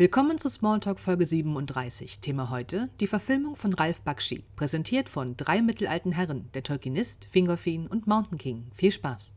Willkommen zu Smalltalk Folge 37. Thema heute: die Verfilmung von Ralph Bakshi, präsentiert von drei mittelalten Herren, der Tolkienist, Fingolfin und Mountain King. Viel Spaß!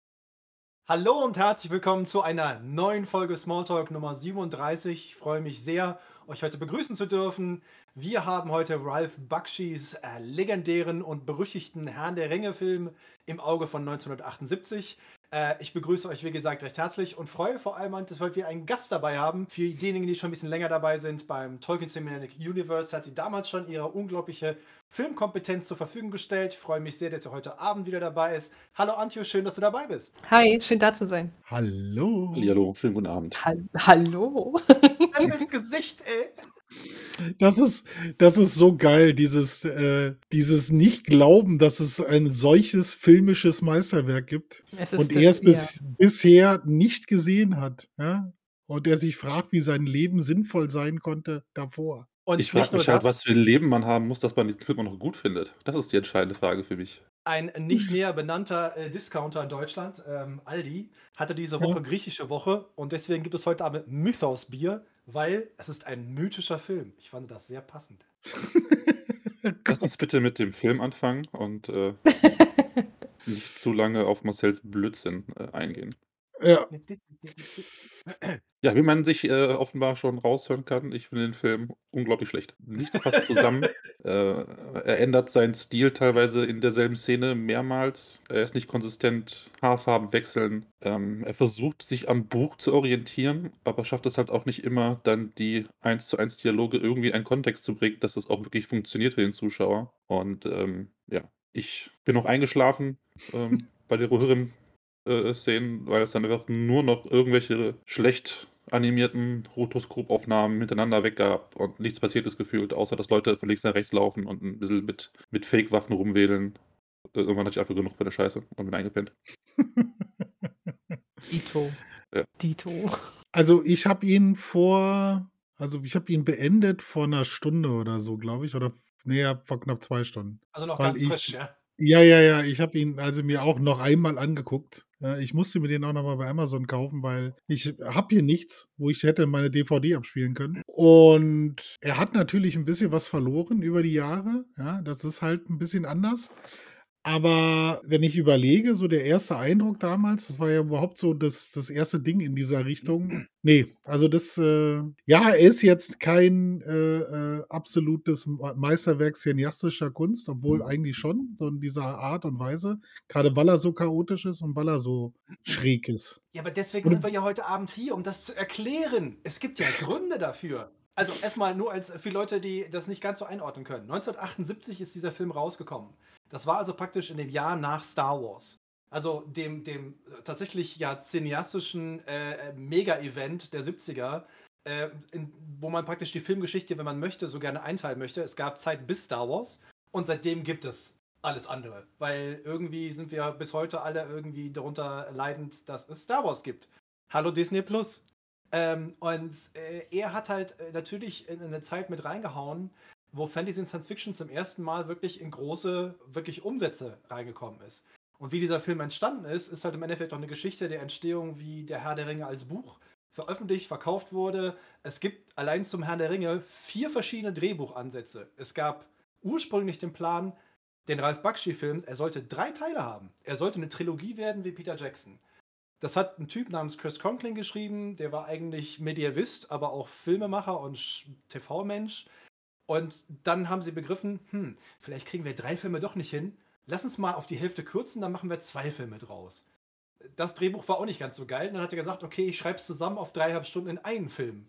Hallo und herzlich willkommen zu einer neuen Folge Smalltalk Nummer 37. Ich freue mich sehr, euch heute begrüßen zu dürfen. Wir haben heute Ralph Bakshis äh, legendären und berüchtigten Herrn der Ringe-Film im Auge von 1978. Äh, ich begrüße euch, wie gesagt, recht herzlich und freue vor allem, dass wir heute einen Gast dabei haben. Für diejenigen, die schon ein bisschen länger dabei sind, beim Tolkien Cinematic Universe hat sie damals schon ihre unglaubliche Filmkompetenz zur Verfügung gestellt. Ich freue mich sehr, dass sie heute Abend wieder dabei ist. Hallo Antje, schön, dass du dabei bist. Hi, schön da zu sein. Hallo. Hallo, schönen guten Abend. Ha hallo. Ins Gesicht, ey. Das ist, das ist so geil, dieses, äh, dieses Nicht-Glauben, dass es ein solches filmisches Meisterwerk gibt Es und er es äh, bis, ja. bisher nicht gesehen hat. Ja? Und er sich fragt, wie sein Leben sinnvoll sein konnte davor. Und Ich frage mich halt, was für ein Leben man haben muss, dass man diesen Film auch noch gut findet. Das ist die entscheidende Frage für mich. ein nicht näher benannter äh, Discounter in Deutschland, ähm, Aldi, hatte diese Woche Ja. griechische Woche und deswegen gibt es heute Abend Mythos Bier, weil es ist ein mythischer Film. Ich fand das sehr passend. Lass uns bitte mit dem Film anfangen und äh, nicht zu lange auf Marcells Blödsinn äh, eingehen. Ja, Ja, wie man sich äh, offenbar schon raushören kann, ich finde den Film unglaublich schlecht. Nichts passt zusammen. äh, er ändert seinen Stil teilweise in derselben Szene mehrmals. Er ist nicht konsistent, Haarfarben wechseln. Ähm, er versucht sich am Buch zu orientieren, aber schafft es halt auch nicht immer, dann die 1 zu 1 Dialoge irgendwie in einen Kontext zu bringen, dass das auch wirklich funktioniert für den Zuschauer. Und ähm, ja, ich bin noch eingeschlafen ähm, bei den höheren äh, Szenen, weil es dann einfach nur noch irgendwelche schlecht animierten Rotoskopaufnahmen hintereinander weg gab und nichts passiert ist gefühlt, außer dass Leute von links nach rechts laufen und ein bisschen mit, mit Fake-Waffen rumwedeln. Äh, Irgendwann hatte ich einfach genug von der Scheiße und bin eingepennt. Dito. Ja. Dito. also ich habe ihn vor, also ich habe ihn beendet vor einer Stunde oder so, glaube ich, oder näher vor knapp zwei Stunden. Also noch Weil ganz ich- frisch, ja. Ja, ja, ja, ich habe ihn also mir auch noch einmal angeguckt. Ja, ich musste mir den auch noch mal bei Amazon kaufen, weil ich habe hier nichts, wo ich hätte meine DVD abspielen können. Und er hat natürlich ein bisschen was verloren über die Jahre. Ja, das ist halt ein bisschen anders. Aber wenn ich überlege, so der erste Eindruck damals, das war ja überhaupt so das, das erste Ding in dieser Richtung. Nee, also das, äh, ja, er ist jetzt kein äh, äh, absolutes Me- Meisterwerk cineastischer Kunst, obwohl eigentlich schon, so in dieser Art und Weise. Gerade weil er so chaotisch ist und weil er so schräg ist. Ja, aber deswegen sind wir ja heute Abend hier, um das zu erklären. Es gibt ja Gründe dafür. Also erstmal nur als für Leute, die das nicht ganz so einordnen können. 1978 ist dieser Film rausgekommen. Das war also praktisch in dem Jahr nach Star Wars. Also dem, dem äh, tatsächlich ja cineastischen äh, Mega-Event der 70er, äh, in, wo man praktisch die Filmgeschichte, wenn man möchte, so gerne einteilen möchte. Es gab Zeit bis Star Wars und seitdem gibt es alles andere. Weil irgendwie sind wir bis heute alle irgendwie darunter leidend, dass es Star Wars gibt. Hallo Disney Plus. Ähm, und äh, er hat halt äh, natürlich in eine Zeit mit reingehauen, wo Fantasy und Science Fiction zum ersten Mal wirklich in große, wirklich Umsätze reingekommen ist. Und wie dieser Film entstanden ist, ist halt im Endeffekt auch eine Geschichte der Entstehung, wie der Herr der Ringe als Buch veröffentlicht, verkauft wurde. Es gibt allein zum Herrn der Ringe vier verschiedene Drehbuchansätze. Es gab ursprünglich den Plan, den Ralph Bakshi-Film, er sollte drei Teile haben. Er sollte eine Trilogie werden wie Peter Jackson. Das hat ein Typ namens Chris Conkling geschrieben, der war eigentlich Medievist, aber auch Filmemacher und Sch- TV-Mensch. Und dann haben sie begriffen, hm, vielleicht kriegen wir drei Filme doch nicht hin. Lass uns mal auf die Hälfte kürzen, dann machen wir zwei Filme draus. Das Drehbuch war auch nicht ganz so geil. Und dann hat er gesagt, okay, ich schreibe es zusammen auf dreieinhalb Stunden in einen Film.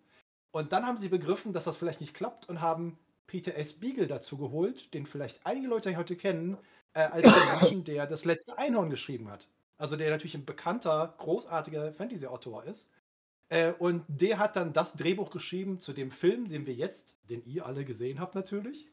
Und dann haben sie begriffen, dass das vielleicht nicht klappt und haben Peter S. Beagle dazu geholt, den vielleicht einige Leute heute kennen, äh, als den Menschen, der das letzte Einhorn geschrieben hat. Also der natürlich ein bekannter, großartiger Fantasy-Autor ist. Äh, und der hat dann das Drehbuch geschrieben zu dem Film, den wir jetzt, den ihr alle gesehen habt natürlich.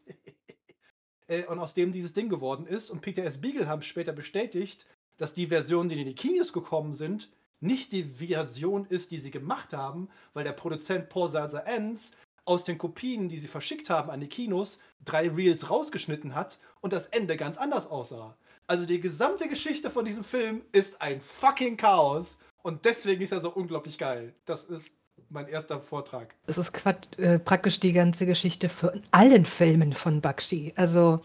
äh, und aus dem dieses Ding geworden ist. Und Peter S. Beagle haben später bestätigt, dass die Versionen, die in die Kinos gekommen sind, nicht die Version ist, die sie gemacht haben, weil der Produzent Paul Salzer Enns aus den Kopien, die sie verschickt haben an die Kinos, drei Reels rausgeschnitten hat und das Ende ganz anders aussah. Also die gesamte Geschichte von diesem Film ist ein fucking Chaos und deswegen ist er so unglaublich geil. Das ist mein erster Vortrag. Das ist äh, praktisch die ganze Geschichte für allen Filmen von Bakshi. Also,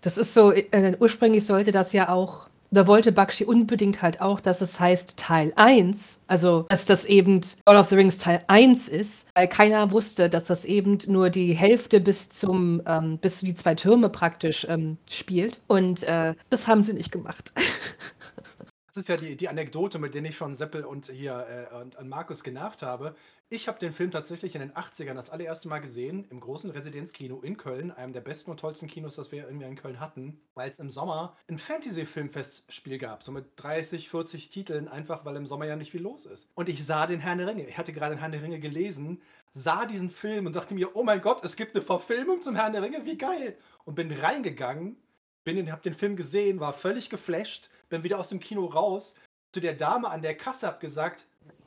das ist so, äh, ursprünglich sollte das ja auch da wollte Bakshi unbedingt halt auch, dass es heißt Teil 1, also dass das eben Lord of the Rings Teil 1 ist, weil keiner wusste, dass das eben nur die Hälfte bis zum, ähm, bis zu die zwei Türme praktisch ähm, spielt. Und äh, das haben sie nicht gemacht. Das ist ja die, die Anekdote, mit der ich schon Seppel und hier äh, und, und Markus genervt habe. Ich habe den Film tatsächlich in den 80ern das allererste Mal gesehen, im großen Residenzkino in Köln, einem der besten und tollsten Kinos, das wir irgendwie in Köln hatten, weil es im Sommer ein Fantasy-Filmfestspiel gab, so mit 30, 40 Titeln, einfach weil im Sommer ja nicht viel los ist. Und ich sah den Herrn der Ringe. Ich hatte gerade den Herrn der Ringe gelesen, sah diesen Film und dachte mir, oh mein Gott, es gibt eine Verfilmung zum Herrn der Ringe, wie geil! Und bin reingegangen, bin hab den Film gesehen, war völlig geflasht bin wieder aus dem Kino raus, zu der Dame an der Kasse hab gesagt,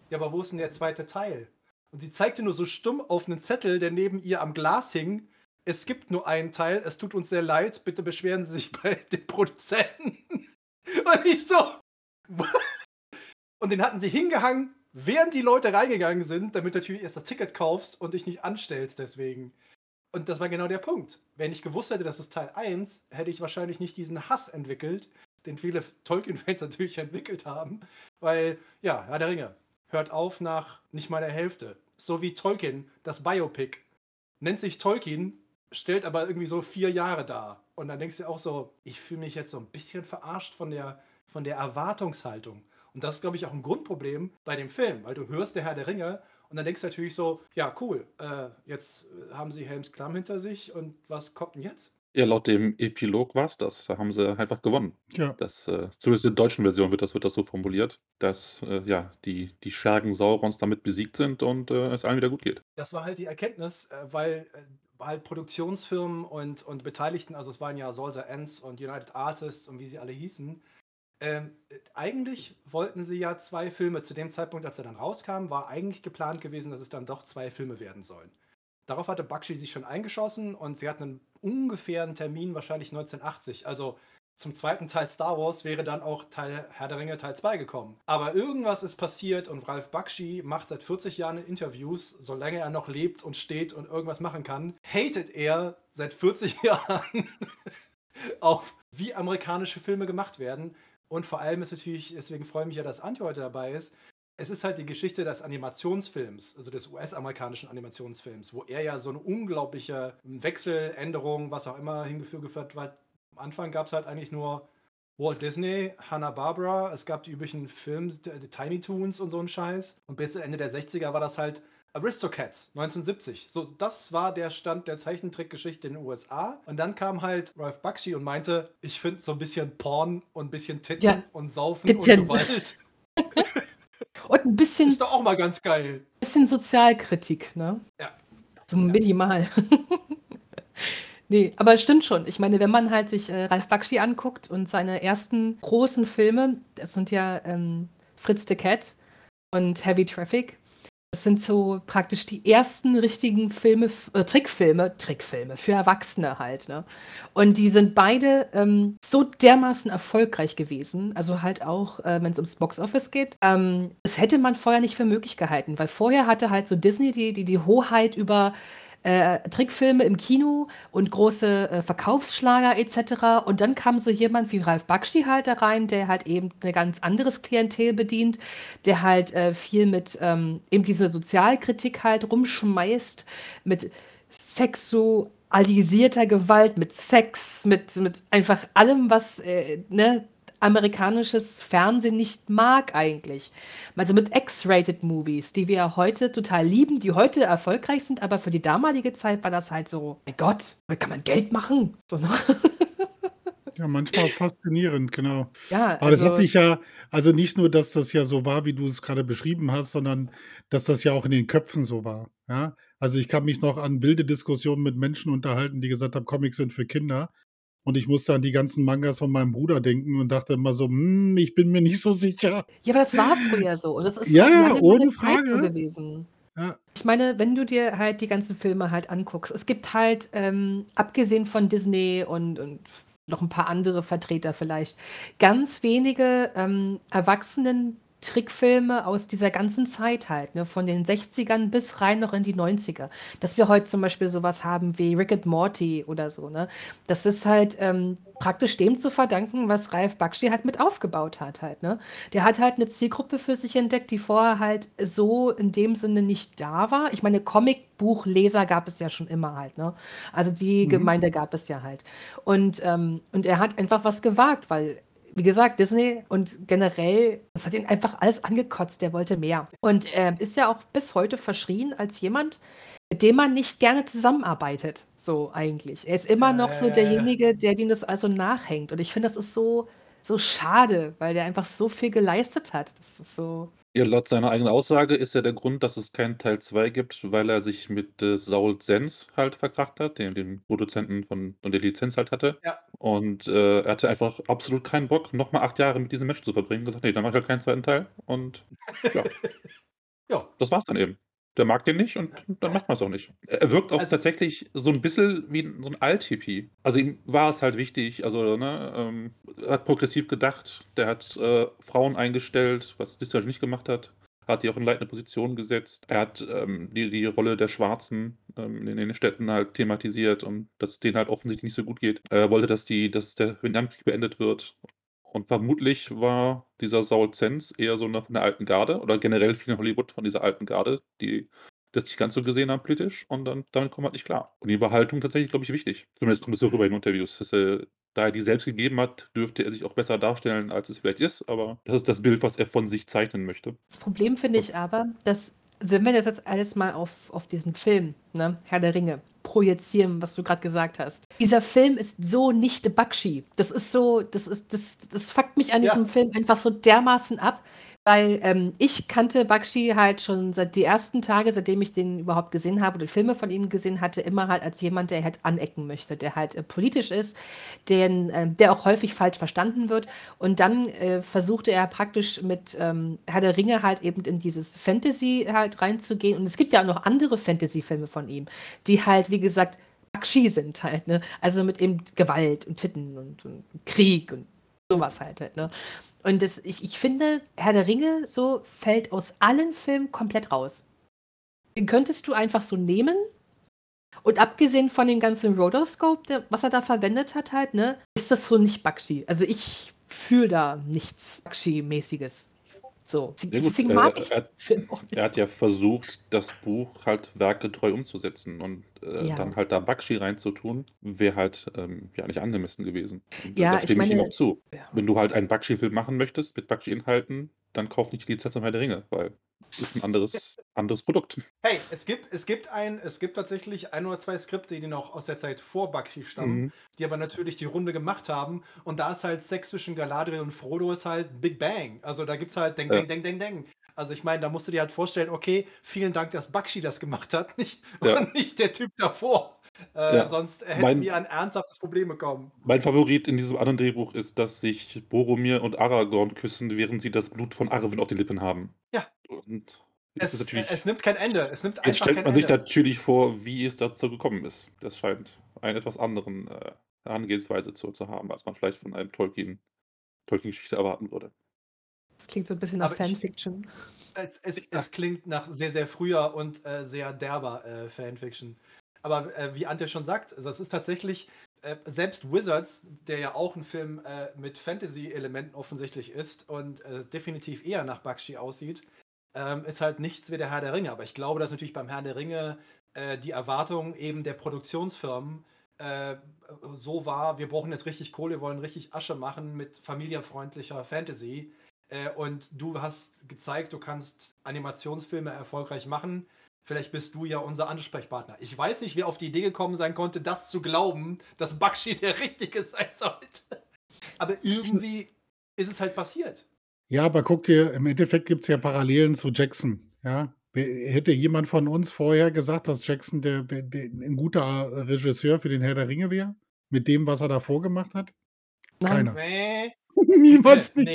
ja, aber wo ist denn der zweite Teil? Und sie zeigte nur so stumm auf einen Zettel, der neben ihr am Glas hing. Es gibt nur einen Teil, es tut uns sehr leid, bitte beschweren Sie sich bei den Produzenten. Und ich so. und den hatten sie hingehangen, während die Leute reingegangen sind, damit du natürlich erst das Ticket kaufst und dich nicht anstellst deswegen. Und das war genau der Punkt. Wenn ich gewusst hätte, das ist Teil 1, hätte ich wahrscheinlich nicht diesen Hass entwickelt, den viele Tolkien-Fans natürlich entwickelt haben. Weil, ja, Herr der Ringe hört auf nach nicht mal der Hälfte. So wie Tolkien, das Biopic. Nennt sich Tolkien, stellt aber irgendwie so vier Jahre dar. Und dann denkst du auch so, ich fühle mich jetzt so ein bisschen verarscht von der, von der Erwartungshaltung. Und das ist, glaube ich, auch ein Grundproblem bei dem Film, weil du hörst der Herr der Ringe und dann denkst du natürlich so, ja, cool, äh, jetzt haben sie Helms Klamm hinter sich und was kommt denn jetzt? Ja, laut dem Epilog war es das. Da haben sie einfach gewonnen. Ja. Das, äh, zumindest in der deutschen Version wird das, wird das so formuliert, dass äh, ja, die, die Schergen Saurons damit besiegt sind und äh, es allen wieder gut geht. Das war halt die Erkenntnis, äh, weil äh, halt Produktionsfirmen und, und Beteiligten, also es waren ja Soldier Ends und United Artists und wie sie alle hießen, ähm, eigentlich wollten sie ja zwei Filme. Zu dem Zeitpunkt, als er dann rauskam, war eigentlich geplant gewesen, dass es dann doch zwei Filme werden sollen. Darauf hatte Bakshi sich schon eingeschossen und sie hatten einen ungefähren Termin, wahrscheinlich 1980. Also zum zweiten Teil Star Wars wäre dann auch Teil Herr der Ringe Teil 2 gekommen. Aber irgendwas ist passiert und Ralph Bakshi macht seit 40 Jahren Interviews, solange er noch lebt und steht und irgendwas machen kann, hatet er seit 40 Jahren auf, wie amerikanische Filme gemacht werden. Und vor allem ist natürlich, deswegen freue ich mich ja, dass Antje heute dabei ist, es ist halt die Geschichte des Animationsfilms, also des US-amerikanischen Animationsfilms, wo er ja so eine unglaubliche Wechseländerung, was auch immer hingeführt wird. Am Anfang gab es halt eigentlich nur Walt Disney, Hanna-Barbera, es gab die üblichen Filme, die Tiny Toons und so ein Scheiß. Und bis Ende der 60er war das halt Aristocats 1970. So, das war der Stand der Zeichentrickgeschichte in den USA. Und dann kam halt Ralph Bakshi und meinte, ich finde so ein bisschen Porn und ein bisschen Titten ja, und Saufen Titten. und Gewalt. Und ein bisschen. Ist doch auch mal ganz geil. Bisschen Sozialkritik, ne? Ja. So minimal. nee, aber es stimmt schon. Ich meine, wenn man halt sich äh, Ralf Bakshi anguckt und seine ersten großen Filme, das sind ja ähm, Fritz the Cat und Heavy Traffic, das sind so praktisch die ersten richtigen Filme, äh, Trickfilme, Trickfilme für Erwachsene halt. Ne? Und die sind beide ähm, so dermaßen erfolgreich gewesen, also halt auch, äh, wenn es ums Boxoffice geht. Ähm, das hätte man vorher nicht für möglich gehalten, weil vorher hatte halt so Disney die, die, die Hoheit über äh, Trickfilme im Kino und große äh, Verkaufsschlager etc. Und dann kam so jemand wie Ralf Bakshi halt da rein, der halt eben ein ganz anderes Klientel bedient, der halt äh, viel mit ähm, eben diese Sozialkritik halt rumschmeißt, mit sexualisierter Gewalt, mit Sex, mit, mit einfach allem, was äh, ne, amerikanisches Fernsehen nicht mag eigentlich. Also mit X-rated Movies, die wir heute total lieben, die heute erfolgreich sind, aber für die damalige Zeit war das halt so, mein Gott, damit kann man Geld machen. So, ne? Ja, manchmal faszinierend, genau. Ja, Aber das hat also sich ja, also nicht nur, dass das ja so war, wie du es gerade beschrieben hast, sondern dass das ja auch in den Köpfen so war. Ja, also ich kann mich noch an wilde Diskussionen mit Menschen unterhalten, die gesagt haben, Comics sind für Kinder. Und ich musste an die ganzen Mangas von meinem Bruder denken und dachte immer so, hm, ich bin mir nicht so sicher. Ja, aber das war früher so. Und das ist ja, ohne Frage. so gewesen. Ja. Ich meine, wenn du dir halt die ganzen Filme halt anguckst, es gibt halt, ähm, abgesehen von Disney und, und noch ein paar andere Vertreter vielleicht, ganz wenige ähm, Erwachsenen Trickfilme aus dieser ganzen Zeit halt, ne, von den 60ern bis rein noch in die 90er. Dass wir heute zum Beispiel sowas haben wie Rick and Morty oder so, ne? Das ist halt ähm, praktisch dem zu verdanken, was Ralf Bakshi halt mit aufgebaut hat halt, ne? Der hat halt eine Zielgruppe für sich entdeckt, die vorher halt so in dem Sinne nicht da war. Ich meine, Comicbuchleser gab es ja schon immer halt, ne? Also die Mhm. Gemeinde gab es ja halt. Und, ähm, und er hat einfach was gewagt, weil wie gesagt, Disney und generell, das hat ihn einfach alles angekotzt, der wollte mehr. Und er ist ja auch bis heute verschrien als jemand, mit dem man nicht gerne zusammenarbeitet, so eigentlich. Er ist immer noch so Äh. derjenige, der dem das also nachhängt. Und ich finde, das ist so, so schade, weil der einfach so viel geleistet hat. Das ist so. Ja, laut seiner eigenen Aussage ist ja der Grund, dass es keinen Teil 2 gibt, weil er sich mit äh, Saul Sens halt verkracht hat, dem, dem Produzenten von und der Lizenz halt hatte. Ja. Und äh, er hatte einfach absolut keinen Bock, nochmal acht Jahre mit diesem Menschen zu verbringen. Gesagt, nee, dann mache ich halt keinen zweiten Teil. Und ja, Ja, das war's dann eben. Der mag den nicht und dann macht man es auch nicht. Er wirkt auch Also- tatsächlich so ein bisschen wie so ein Alt-Hippie. Also ihm war es halt wichtig, also ne, ähm, er hat progressiv gedacht, der hat äh, Frauen eingestellt, was Disney nicht gemacht hat. Hat die auch in leitende Positionen gesetzt. Er hat ähm, die, die Rolle der Schwarzen ähm, in den Städten halt thematisiert und dass es denen halt offensichtlich nicht so gut geht. Er wollte, dass die, dass der Vietnamkrieg beendet wird. Und vermutlich war dieser Saul Zenz eher so eine von der alten Garde oder generell viel in Hollywood von dieser alten Garde, die das nicht ganz so gesehen haben politisch und dann damit kommt man halt nicht klar. Und die Überhaltung tatsächlich, glaube ich, wichtig. Zumindest kommt es so rüber in Interviews. Dass er, da er die selbst gegeben hat, dürfte er sich auch besser darstellen, als es vielleicht ist, aber das ist das Bild, was er von sich zeichnen möchte. Das Problem finde ich aber, dass, wenn wir das jetzt alles mal auf, auf diesen Film, ne, Herr der Ringe, projizieren, was du gerade gesagt hast. Dieser Film ist so nicht Bakshi. Das ist so, das ist, das, das fuckt mich an Ja. diesem Film einfach so dermaßen ab, weil ähm, ich kannte Bakshi halt schon seit die ersten Tage, seitdem ich den überhaupt gesehen habe oder Filme von ihm gesehen hatte, immer halt als jemand, der halt anecken möchte, der halt äh, politisch ist, den, äh, der auch häufig falsch verstanden wird. Und dann äh, versuchte er praktisch mit ähm, Herr der Ringe halt eben in dieses Fantasy halt reinzugehen. Und es gibt ja auch noch andere Fantasy-Filme von ihm, die halt, wie gesagt, Bakshi sind halt, ne? Also mit eben Gewalt und Titten und, und Krieg und sowas halt, halt ne? Und das, ich, ich finde, Herr der Ringe so fällt aus allen Filmen komplett raus. Den könntest du einfach so nehmen. Und abgesehen von dem ganzen Rotoscope, der, was er da verwendet hat, halt, ne, ist das so nicht Bakshi. Also ich fühle da nichts Bakshi-mäßiges. So. Ja gut, Deswegen äh, mag ich er- nicht. Er hat ja versucht, das Buch halt werkgetreu umzusetzen und äh, Ja. dann halt da Bakshi reinzutun, wäre halt ähm, ja nicht angemessen gewesen. Ja, da ich stimme ich ihm meine- auch zu. Ja. Wenn du halt einen Bakshi-Film machen möchtest mit Bakshi-Inhalten, dann kauf nicht die Lizenz am Herr der Ringe, weil es ist ein anderes, anderes Produkt. Hey, es gibt, es gibt ein, es gibt tatsächlich ein oder zwei Skripte, die noch aus der Zeit vor Bakshi stammen, Mhm. die aber natürlich die Runde gemacht haben. Und da ist halt Sex zwischen Galadriel und Frodo ist halt Big Bang. Also da gibt es halt Deng, Ja. Deng, Deng, Deng, Deng. Also ich meine, da musst du dir halt vorstellen, okay, vielen Dank, dass Bakshi das gemacht hat, nicht, Ja. und nicht der Typ davor. Äh, Ja. Sonst hätten Mein- wir ein ernsthaftes Problem bekommen. Mein Favorit in diesem anderen Drehbuch ist, dass sich Boromir und Aragorn küssen, während sie das Blut von Arwen auf den Lippen haben. Ja. Und jetzt, Es, es nimmt kein Ende. Es nimmt jetzt einfach stellt kein man sich Ende. natürlich vor, wie es dazu gekommen ist. Das scheint einen etwas anderen äh, Herangehensweise zu, zu haben, als man vielleicht von einem Tolkien, Tolkien-Geschichte erwarten würde. Das klingt so ein bisschen nach Aber ich- Fanfiction. Es, es, es klingt nach sehr, sehr früher und äh, sehr derber äh, Fanfiction. Aber äh, wie Ante schon sagt, also es ist tatsächlich, äh, selbst Wizards, der ja auch ein Film äh, mit Fantasy-Elementen offensichtlich ist und äh, definitiv eher nach Bakshi aussieht, ähm, ist halt nichts wie der Herr der Ringe. Aber ich glaube, dass natürlich beim Herr der Ringe äh, die Erwartung eben der Produktionsfirmen äh, so war, wir brauchen jetzt richtig Kohle, wir wollen richtig Asche machen mit familienfreundlicher Fantasy. Äh, und du hast gezeigt, du kannst Animationsfilme erfolgreich machen. Vielleicht bist du ja unser Ansprechpartner. Ich weiß nicht, wer auf die Idee gekommen sein konnte, das zu glauben, dass Bakshi der Richtige sein sollte. Aber irgendwie ist es halt passiert. Ja, aber guck dir, im Endeffekt gibt es ja Parallelen zu Jackson. Ja? Hätte jemand von uns vorher gesagt, dass Jackson der, der, der ein guter Regisseur für den Herr der Ringe wäre? Mit dem, was er davor gemacht hat? Nein, Keiner. Nee, Niemals nicht.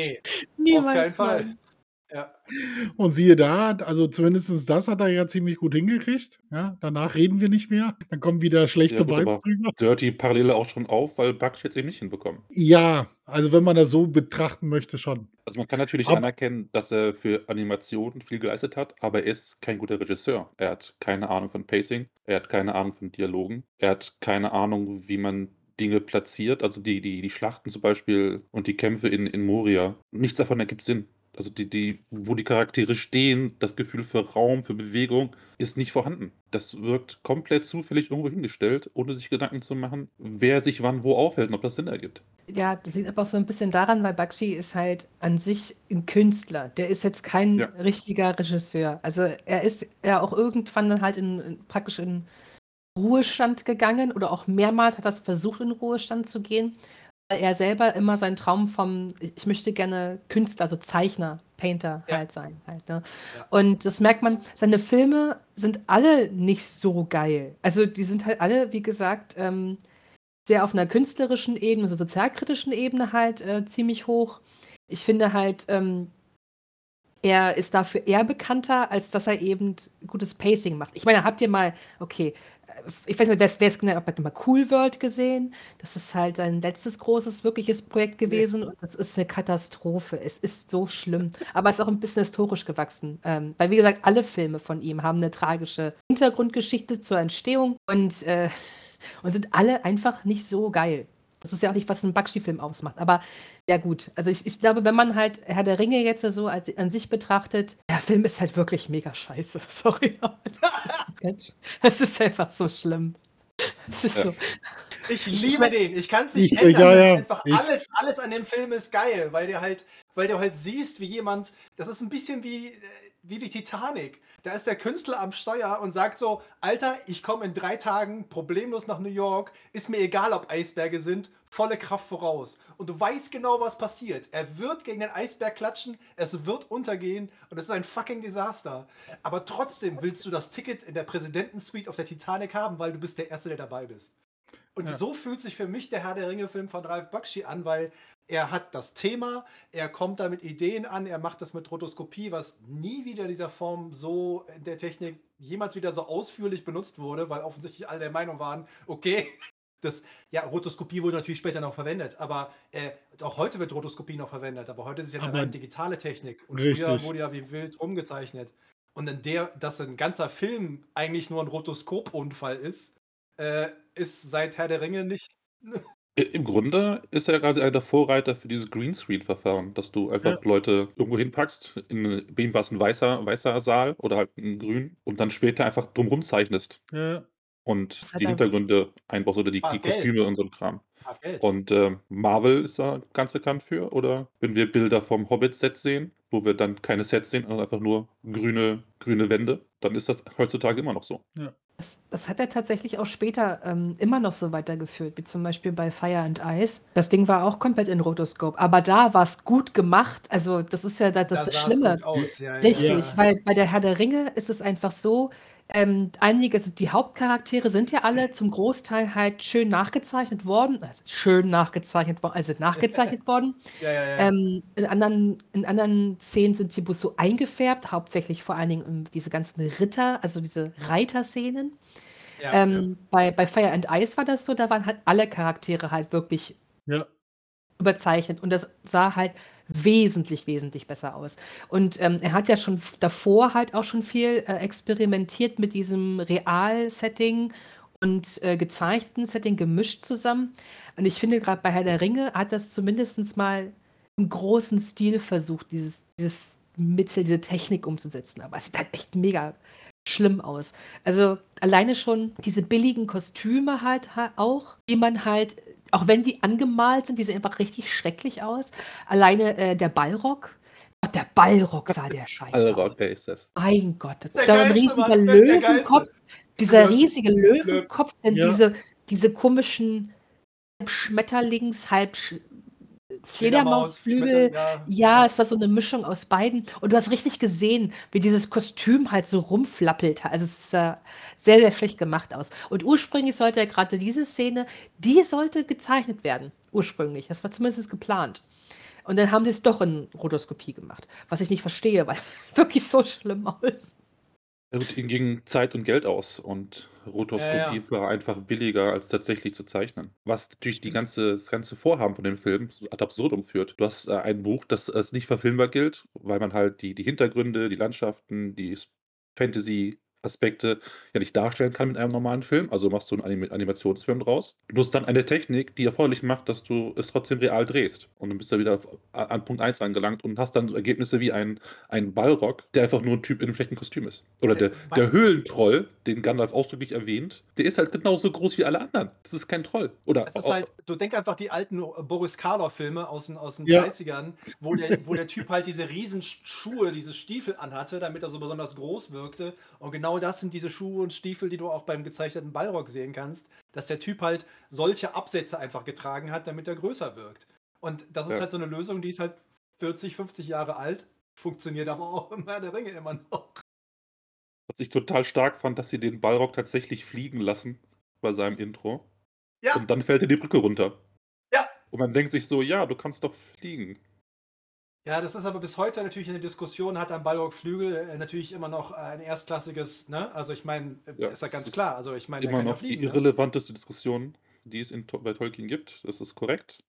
nee, auf niemals. keinen Fall. nein. Ja. Und siehe da, also zumindest das hat er ja ziemlich gut hingekriegt. Ja, danach reden wir nicht mehr. Dann kommen wieder Ja schlechte gut, Vibes aber rüber. Dirty Parallele auch schon auf, weil Bakshi jetzt eben nicht hinbekommen. Ja, also wenn man das so betrachten möchte, schon. Also man kann natürlich Ab anerkennen, dass er für Animationen viel geleistet hat, aber er ist kein guter Regisseur. Er hat keine Ahnung von Pacing, er hat keine Ahnung von Dialogen, er hat keine Ahnung, wie man Dinge platziert. Also die, die, die Schlachten zum Beispiel und die Kämpfe in, in Moria. Nichts davon ergibt Sinn. Also die, die, wo die Charaktere stehen, das Gefühl für Raum, für Bewegung ist nicht vorhanden. Das wirkt komplett zufällig irgendwo hingestellt, ohne sich Gedanken zu machen, wer sich wann wo aufhält und ob das Sinn ergibt. Ja, das liegt aber auch so ein bisschen daran, weil Bakshi ist halt an sich ein Künstler. Der ist jetzt kein Ja. richtiger Regisseur. Also er ist ja auch irgendwann dann halt in, in praktisch in Ruhestand gegangen oder auch mehrmals hat er versucht, in Ruhestand zu gehen, weil er selber immer seinen Traum vom, ich möchte gerne Künstler, also Zeichner, Painter Ja. halt sein. Halt, ne? Ja. Und das merkt man, seine Filme sind alle nicht so geil. Also die sind halt alle, wie gesagt, ähm, sehr auf einer künstlerischen Ebene, so sozialkritischen Ebene halt äh, ziemlich hoch. Ich finde halt, ähm, er ist dafür eher bekannter, als dass er eben gutes Pacing macht. Ich meine, habt ihr mal, okay, äh, ich weiß nicht, wer es genau, habt ihr mal Cool World gesehen? Das ist halt sein letztes großes, wirkliches Projekt gewesen und das ist eine Katastrophe. Es ist so schlimm, aber es ist auch ein bisschen historisch gewachsen. Ähm, weil, wie gesagt, alle Filme von ihm haben eine tragische Hintergrundgeschichte zur Entstehung und, äh, und sind alle einfach nicht so geil. Das ist ja auch nicht, was ein Bakshi-Film ausmacht. Aber ja, gut. Also, ich, ich glaube, wenn man halt Herr der Ringe jetzt so als, an sich betrachtet, der Film ist halt wirklich mega scheiße. Sorry, aber das ist, das ist einfach so schlimm. Es ist so. Ich Ich- liebe den. Ich kann es nicht Ich- ändern. ja, das ja, einfach ich- alles, alles an dem Film ist geil, weil der halt, weil du halt siehst, wie jemand, das ist ein bisschen wie, äh, wie die Titanic. Da ist der Künstler am Steuer und sagt so, Alter, ich komme in drei Tagen problemlos nach New York, ist mir egal, ob Eisberge sind, volle Kraft voraus. Und du weißt genau, was passiert. Er wird gegen den Eisberg klatschen, es wird untergehen und es ist ein fucking Desaster. Aber trotzdem willst du das Ticket in der Präsidentensuite auf der Titanic haben, weil du bist der Erste, der dabei bist. Und Ja. so fühlt sich für mich der Herr der Ringe-Film von Ralph Bakshi an, weil er hat das Thema, er kommt da mit Ideen an, er macht das mit Rotoskopie, was nie wieder in dieser Form so in der Technik jemals wieder so ausführlich benutzt wurde, weil offensichtlich alle der Meinung waren, okay, das, ja, Rotoskopie wurde natürlich später noch verwendet, aber äh, auch heute wird Rotoskopie noch verwendet, aber heute ist es ja eine digitale Technik und Richtig. früher wurde ja wie wild rumgezeichnet. Und in der, dass ein ganzer Film eigentlich nur ein Rotoskopunfall ist, äh, ist seit Herr der Ringe nicht. Im Grunde ist er quasi einer der Vorreiter für dieses Greenscreen-Verfahren, dass du einfach Ja. Leute irgendwo hinpackst, in bei ihm war es ein weißer, weißer Saal oder halt ein grün und dann später einfach drumrum zeichnest Ja, und die er- Hintergründe einbaust oder die, Ah, die. Kostüme und so ein Kram. Ah. Und äh, Marvel ist da ganz bekannt für, oder wenn wir Bilder vom Hobbit-Set sehen, wo wir dann keine Sets sehen, sondern einfach nur grüne, grüne Wände, dann ist das heutzutage immer noch so. Das, das hat er tatsächlich auch später ähm, immer noch so weitergeführt, wie zum Beispiel bei Fire and Ice. Das Ding war auch komplett in Rotoscope, aber da war es gut gemacht. Also, das ist ja da- das, Da das es Schlimme. aus, ja, Richtig, ja. weil bei der Herr der Ringe ist es einfach so, ähm, einige, also die Hauptcharaktere sind ja alle zum Großteil halt schön nachgezeichnet worden, also schön nachgezeichnet worden, also nachgezeichnet worden. Ja, ja, ja. Ähm, in, anderen, in anderen Szenen sind die bloß so eingefärbt, hauptsächlich vor allen Dingen um diese ganzen Ritter, also diese Reiterszenen. Ähm, bei, bei Fire and Ice war das so, da waren halt alle Charaktere halt wirklich überzeichnet und das sah halt wesentlich, wesentlich besser aus. Und ähm, er hat ja schon davor halt auch schon viel äh, experimentiert mit diesem Real-Setting und äh, gezeichneten Setting gemischt zusammen. Und ich finde, gerade bei Herr der Ringe hat das zumindest mal im großen Stil versucht, dieses, dieses Mittel, diese Technik umzusetzen. Aber es sieht halt echt mega schlimm aus. Also alleine schon diese billigen Kostüme halt ha- auch, die man halt, auch wenn die angemalt sind, die sehen einfach richtig schrecklich aus. Alleine äh, der Ballrock. Gott, der Ballrock sah der scheiße Allrock aus. Bases. Mein Gott, das Der ist ein riesiger Mann, das ist der Löwenkopf. Dieser riesige Löwenkopf, denn Ja. diese, diese komischen halb Schmetterlings, halb Fledermausflügel. Schmetter- Ja, es war so eine Mischung aus beiden. Und du hast richtig gesehen, wie dieses Kostüm halt so rumflappelt. Also es sah sehr, sehr schlecht gemacht aus. Und ursprünglich sollte ja gerade diese Szene, die sollte gezeichnet werden. Ursprünglich. Das war zumindest geplant. Und dann haben sie es doch in Rotoskopie gemacht. Was ich nicht verstehe, weil es wirklich so schlimm aus. Ja gut, ihnen ging Zeit und Geld aus und Rotoskopie Ja, war einfach billiger, als tatsächlich zu zeichnen. Was natürlich die ganze das ganze Vorhaben von dem Film so ad absurdum führt. Du hast, äh, ein Buch, das als nicht verfilmbar gilt, weil man halt die die Hintergründe, die Landschaften, die s Fantasy-Aspekte ja nicht darstellen kann mit einem normalen Film. Also machst du 'n Anima Animationsfilm draus. Du nutzt dann eine Technik, die erforderlich macht, dass du es trotzdem real drehst. Und dann bist du wieder an Punkt 1 angelangt und hast dann so Ergebnisse wie ein ein Balrog, der einfach nur 'n Typ in 'nem schlechten Kostüm ist. Oder Äh, der wei der Höhlentroll, den Gandalf ausdrücklich erwähnt, der ist halt genauso groß wie alle anderen. Das ist kein Troll. Oder Es ist halt, du denk einfach die alten Boris Karloff-Filme aus den, aus den Ja. 30ern, wo der, wo der Typ halt diese riesen Sch- Schuhe, diese Stiefel anhatte, damit er so besonders groß wirkte. Und genau das sind diese Schuhe und Stiefel, die du auch beim gezeichneten Balrog sehen kannst, dass der Typ halt solche Absätze einfach getragen hat, damit er größer wirkt. Und das ist Ja. halt so eine Lösung, die ist halt 40, 50 Jahre alt, funktioniert aber auch im Herr der Ringe immer noch. Was ich total stark fand, dass sie den Balrog tatsächlich fliegen lassen bei seinem Intro. Ja. Und dann fällt er die Brücke runter. Ja. Und man denkt sich so: „Ja, du kannst doch fliegen.“ Ja, das ist aber bis heute natürlich in der Diskussion, hat ein Balrog Flügel äh, natürlich immer noch ein erstklassiges, ne? Also ich meine, Ja, ist ja das ganz ist klar. Also ich meine, der Immer kann ja noch die fliegen, ne? irrelevanteste Diskussion, die es in To bei Tolkien gibt. Das ist korrekt.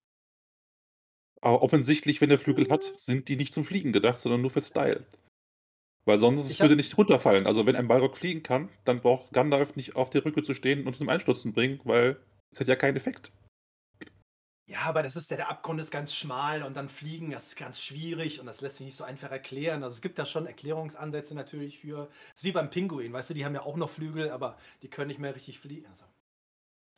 Aber offensichtlich, wenn er Flügel hat, sind die nicht zum Fliegen gedacht, sondern nur für Style. Weil sonst Ich würde habe nicht runterfallen. Also, wenn ein Balrog fliegen kann, dann braucht Gandalf nicht auf der Brücke zu stehen und zum Einstürzen bringen, weil es hat ja keinen Effekt. Ja, aber das ist der, der Abgrund ist ganz schmal und dann fliegen, das ist ganz schwierig und das lässt sich nicht so einfach erklären. Also es gibt da schon Erklärungsansätze natürlich für. Das ist wie beim Pinguin, weißt du, die haben ja auch noch Flügel, aber die können nicht mehr richtig fliegen. Also,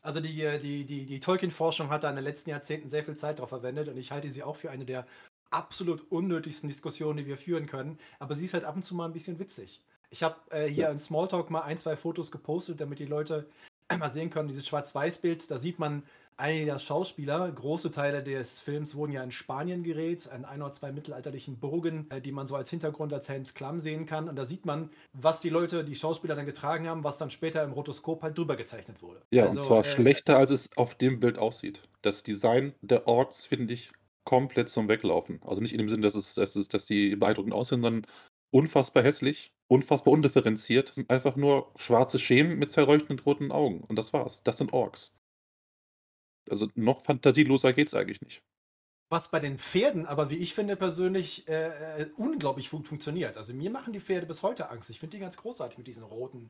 also die, äh, die, die, die Tolkien-Forschung hat da in den letzten Jahrzehnten sehr viel Zeit drauf verwendet und ich halte sie auch für eine der absolut unnötigsten Diskussionen, die wir führen können. Aber sie ist halt ab und zu mal ein bisschen witzig. Ich habe äh, hier Ja. in Smalltalk mal ein, zwei Fotos gepostet, damit die Leute mal sehen können, dieses Schwarz-Weiß-Bild, da sieht man einige der Schauspieler. Große Teile des Films wurden ja in Spanien gedreht, an ein oder zwei mittelalterlichen Burgen, äh, die man so als Hintergrund als Helms Klamm sehen kann. Und da sieht man, was die Leute, die Schauspieler dann getragen haben, was dann später im Rotoskop halt drüber gezeichnet wurde. Ja, und Also, zwar äh, schlechter, als es auf dem Bild aussieht. Das Design der Orks finde ich komplett zum Weglaufen. Also nicht in dem Sinne, dass es dass es dass die beeindruckend aussehen, sondern unfassbar hässlich, unfassbar undifferenziert. Das sind einfach nur schwarze Schemen mit verleuchtenden roten Augen und das war's. Das sind Orks. Also, noch fantasieloser geht's eigentlich nicht. Was bei den Pferden aber, wie ich finde persönlich, äh, äh, unglaublich gut funktioniert. Also mir machen die Pferde bis heute Angst. Ich finde die ganz großartig mit diesen roten,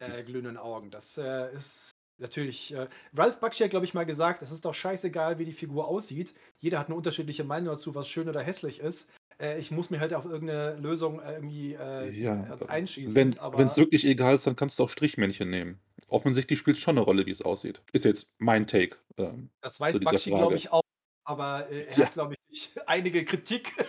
äh, glühenden Augen. Das äh, ist natürlich. Äh, Ralph Bakshi hat, glaube ich, mal gesagt, es ist doch scheißegal, wie die Figur aussieht. Jeder hat eine unterschiedliche Meinung dazu, was schön oder hässlich ist. Äh, ich muss mir halt auf irgendeine Lösung äh, irgendwie äh, Ja, einschießen. Aber wenn's wirklich egal ist, dann kannst du auch Strichmännchen nehmen. Offensichtlich spielt's schon 'ne Rolle, wie es aussieht. Ist jetzt mein Take, ähm, das weiß Bakshi, glaube ich, auch. Aber äh, er Ja. hat, glaube ich, einige Kritik.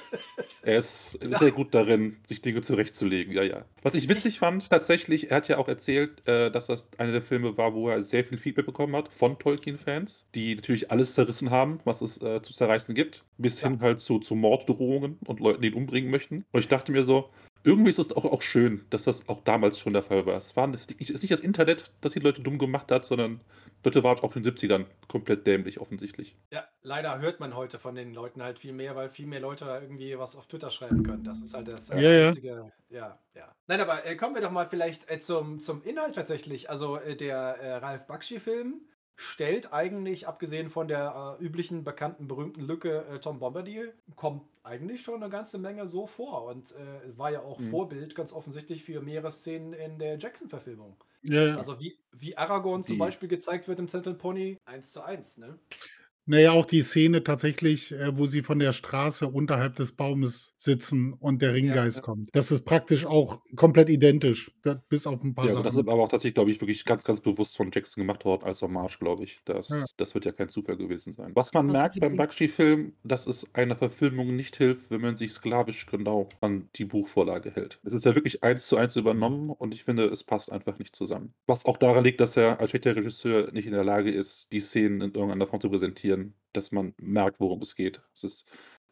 Er ist sehr gut darin, sich Dinge zurechtzulegen, ja, ja. Was ich witzig fand tatsächlich, er hat ja auch erzählt, äh, dass das einer der Filme war, wo er sehr viel Feedback bekommen hat von Tolkien-Fans, die natürlich alles zerrissen haben, was es, äh, zu zerreißen gibt, bis Ja. hin halt zu zu Morddrohungen und Leuten, die ihn umbringen möchten. Und ich dachte mir so, irgendwie ist es auch auch schön, dass das auch damals schon der Fall war. Es war es ist nicht das Internet, das die Leute dumm gemacht hat, sondern Leute waren auch in den 70ern komplett dämlich offensichtlich. Ja, leider hört man heute von den Leuten halt viel mehr, weil viel mehr Leute irgendwie was auf Twitter schreiben können. Das ist halt das äh, Ja, ja. einzige. Ja, ja. Nein, aber äh, kommen wir doch mal vielleicht äh, zum, zum Inhalt tatsächlich. Also äh, der äh, Ralf Bakshi-Film stellt eigentlich, abgesehen von der äh, üblichen, bekannten, berühmten Lücke äh, Tom Bombadil, kommt eigentlich schon eine ganze Menge so vor und äh, war ja auch Mhm. Vorbild ganz offensichtlich für mehrere Szenen in der Jackson-Verfilmung. Ja, ja. Also wie, wie Aragorn zum Die Beispiel gezeigt wird im Zental Pony, eins zu eins, ne? Na ja, auch die Szene tatsächlich, äh, wo sie von der Straße unterhalb des Baumes sitzen und der Ja, Ringgeist ja. kommt. Das ist praktisch auch komplett identisch, da bis auf 'n paar Ja, aber das ist Sachen. aber auch tatsächlich, glaube ich, wirklich ganz, ganz bewusst von Jackson gemacht worden als Hommage, glaube ich. Ja. Das das wird ja kein Zufall gewesen sein. Was man merkt beim Bakshi-Film, dass es einer Verfilmung nicht hilft, wenn man sich sklavisch genau an die Buchvorlage hält. Es ist ja wirklich eins zu eins übernommen und ich finde, es passt einfach nicht zusammen. Was auch daran liegt, dass er als schlechter Regisseur nicht in der Lage ist, die Szenen in irgendeiner Form zu präsentieren, dass man merkt, worum es geht. Es ist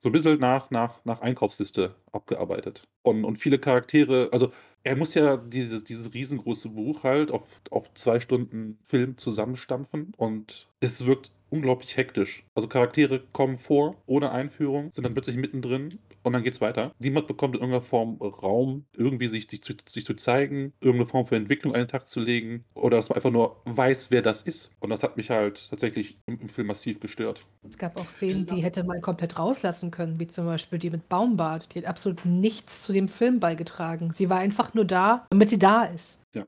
so 'n bisschen nach nach nach Einkaufsliste abgearbeitet. Und und viele Charaktere also, er muss ja dieses dieses riesengroße Buch halt auf auf 2 Stunden Film zusammenstampfen und es wirkt unglaublich hektisch. Also Charaktere kommen vor, ohne Einführung, sind dann plötzlich mittendrin und dann geht's weiter. Niemand bekommt in irgendeiner Form Raum, irgendwie sich, sich, zu, sich zu zeigen, irgendeine Form für Entwicklung einen Tag zu legen oder dass man einfach nur weiß, wer das ist. Und das hat mich halt tatsächlich im, im Film massiv gestört. Es gab auch Szenen, die hätte man komplett rauslassen können, wie zum Beispiel die mit Baumbart. Die hat absolut nichts zu dem Film beigetragen. Sie war einfach nur da, damit sie da ist. Ja.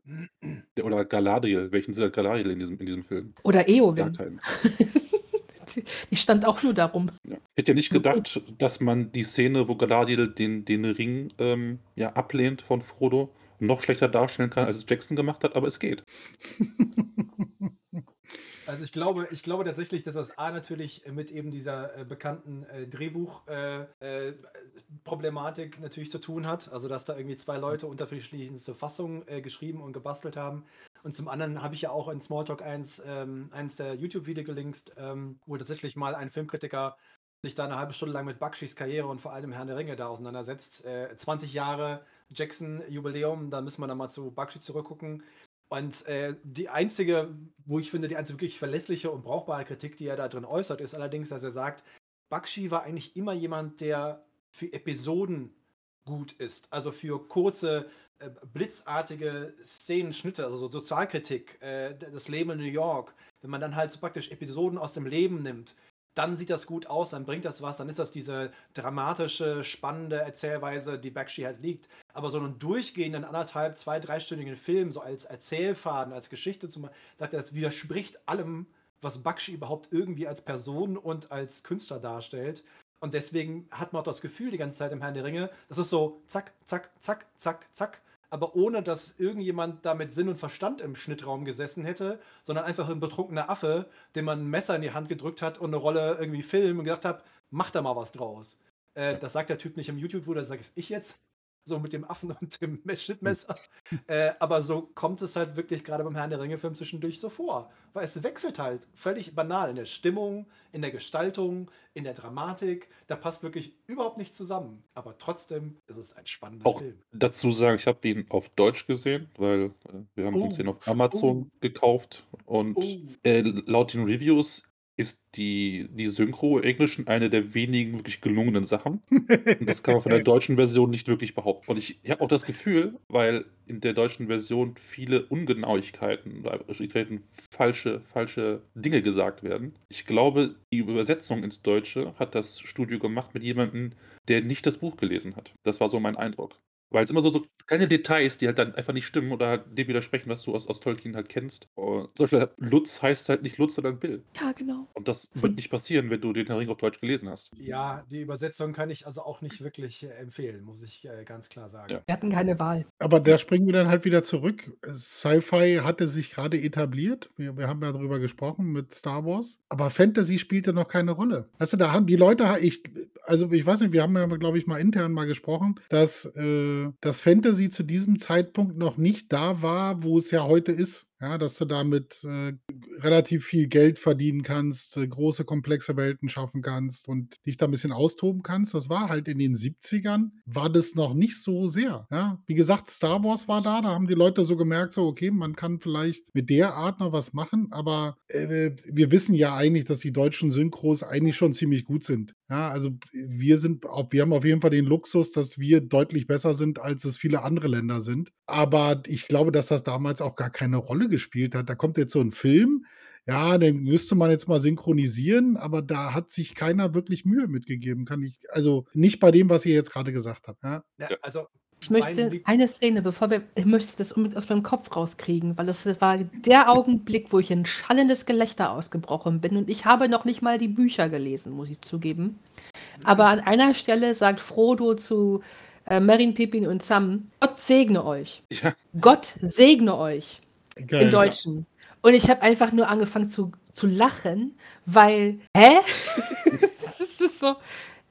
Oder Galadriel. Welchen hat Galadriel in diesem, in diesem Film? Oder Gar Eowyn. keinen. die stand auch nur darum. Ja. Ich hätte ja nicht gedacht, dass man die Szene, wo Galadriel den, den Ring ähm, ja, ablehnt von Frodo, noch schlechter darstellen kann, als es Jackson gemacht hat, aber es geht. Also ich glaube, ich glaube tatsächlich, dass das A natürlich mit eben dieser äh, bekannten äh, Drehbuch-Problematik natürlich zu tun hat. Also dass da irgendwie zwei Leute unterschiedlichste Fassungen äh, geschrieben und gebastelt haben. Und zum anderen habe ich ja auch in Smalltalk 1 ähm, eines der YouTube-Videos gelinkt, ähm, wo tatsächlich mal ein Filmkritiker sich da eine halbe Stunde lang mit Bakshis Karriere und vor allem Herrn der Ringe da auseinandersetzt. Äh, 20 Jahre Jackson-Jubiläum, da müssen wir dann mal zu Bakshi zurückgucken. Und äh, die einzige, wo ich finde, die einzige wirklich verlässliche und brauchbare Kritik, die er da drin äußert, ist allerdings, dass er sagt, Bakshi war eigentlich immer jemand, der für Episoden gut ist. Also für kurze, äh, blitzartige Szenenschnitte, also so Sozialkritik, äh, das Leben in New York. Wenn man dann halt so praktisch Episoden aus dem Leben nimmt, dann sieht das gut aus, dann bringt das was, dann ist das diese dramatische, spannende Erzählweise, die Bakshi halt liegt. Aber so einen durchgehenden anderthalb, zwei, dreistündigen Film, so als Erzählfaden, als Geschichte zu machen, sagt er, das widerspricht allem, was Bakshi überhaupt irgendwie als Person und als Künstler darstellt. Und deswegen hat man auch das Gefühl die ganze Zeit im Herrn der Ringe, das ist so zack, zack, zack, zack, zack, aber ohne dass irgendjemand da mit Sinn und Verstand im Schnittraum gesessen hätte, sondern einfach ein betrunkener Affe, dem man ein Messer in die Hand gedrückt hat und eine Rolle irgendwie Film und gedacht hat, mach da mal was draus. Äh, das sagt der Typ nicht im YouTube-Video, das sage ich jetzt, so mit dem Affen und dem Schnittmesser. äh, aber so kommt es halt wirklich gerade beim Herrn der Ringe-Film zwischendurch so vor. Weil es wechselt halt völlig banal in der Stimmung, in der Gestaltung, in der Dramatik. Da passt wirklich überhaupt nicht zusammen. Aber trotzdem ist es ein spannender Auch Film. dazu sagen, ich habe ihn auf Deutsch gesehen, weil äh, wir haben uns Oh, den auf Amazon gekauft und Oh. äh, laut den Reviews ist die, die Synchro im Englischen eine der wenigen wirklich gelungenen Sachen. Und das kann man von der deutschen Version nicht wirklich behaupten. Und ich, ich habe auch das Gefühl, weil in der deutschen Version viele Ungenauigkeiten oder falsche, falsche Dinge gesagt werden. Ich glaube, die Übersetzung ins Deutsche hat das Studio gemacht mit jemandem, der nicht das Buch gelesen hat. Das war so mein Eindruck. Weil es immer so, so kleine Details, die halt dann einfach nicht stimmen oder halt dem widersprechen, was du aus, aus Tolkien halt kennst. Und zum Beispiel Lutz heißt halt nicht Lutz, sondern Bill. Ja, genau. Und das wird nicht passieren, wenn du den Herr Ring auf Deutsch gelesen hast. Ja, die Übersetzung kann ich also auch nicht wirklich äh, empfehlen, muss ich äh, ganz klar sagen. Ja. Wir hatten keine Wahl. Aber da springen wir dann halt wieder zurück. Sci-Fi hatte sich gerade etabliert. Wir, wir haben ja darüber gesprochen mit Star Wars. Aber Fantasy spielte noch keine Rolle. Weißt du, da haben die Leute, ich, also ich weiß nicht, wir haben ja, glaube ich, mal intern mal gesprochen, dass äh, das Fantasy zu diesem Zeitpunkt noch nicht da war, wo es ja heute ist. Ja, dass du damit äh, relativ viel Geld verdienen kannst, äh, große, komplexe Welten schaffen kannst und dich da ein bisschen austoben kannst. Das war halt in den 70ern, war das noch nicht so sehr. Ja, wie gesagt, Star Wars war da, da haben die Leute so gemerkt, so, okay, man kann vielleicht mit der Art noch was machen, aber äh, wir wissen ja eigentlich, dass die deutschen Synchros eigentlich schon ziemlich gut sind. Ja, also wir sind, wir haben auf jeden Fall den Luxus, dass wir deutlich besser sind, als es viele andere Länder sind. Aber ich glaube, dass das damals auch gar keine Rolle gespielt hat. Da kommt jetzt so ein Film, ja, den müsste man jetzt mal synchronisieren, aber da hat sich keiner wirklich Mühe mitgegeben, kann ich, also nicht bei dem, was ihr jetzt gerade gesagt habt. Ja, Ja. also Ich möchte eine Szene, bevor wir, ich möchte das unbedingt aus meinem Kopf rauskriegen, weil das war der Augenblick, wo ich in schallendes Gelächter ausgebrochen bin und ich habe noch nicht mal die Bücher gelesen, muss ich zugeben. Aber an einer Stelle sagt Frodo zu äh, Merrin, Pippin und Sam, Gott segne euch. Ja, Gott segne euch. Geil. Im Deutschen. Und ich habe einfach nur angefangen zu, zu lachen, weil, hä? das ist so.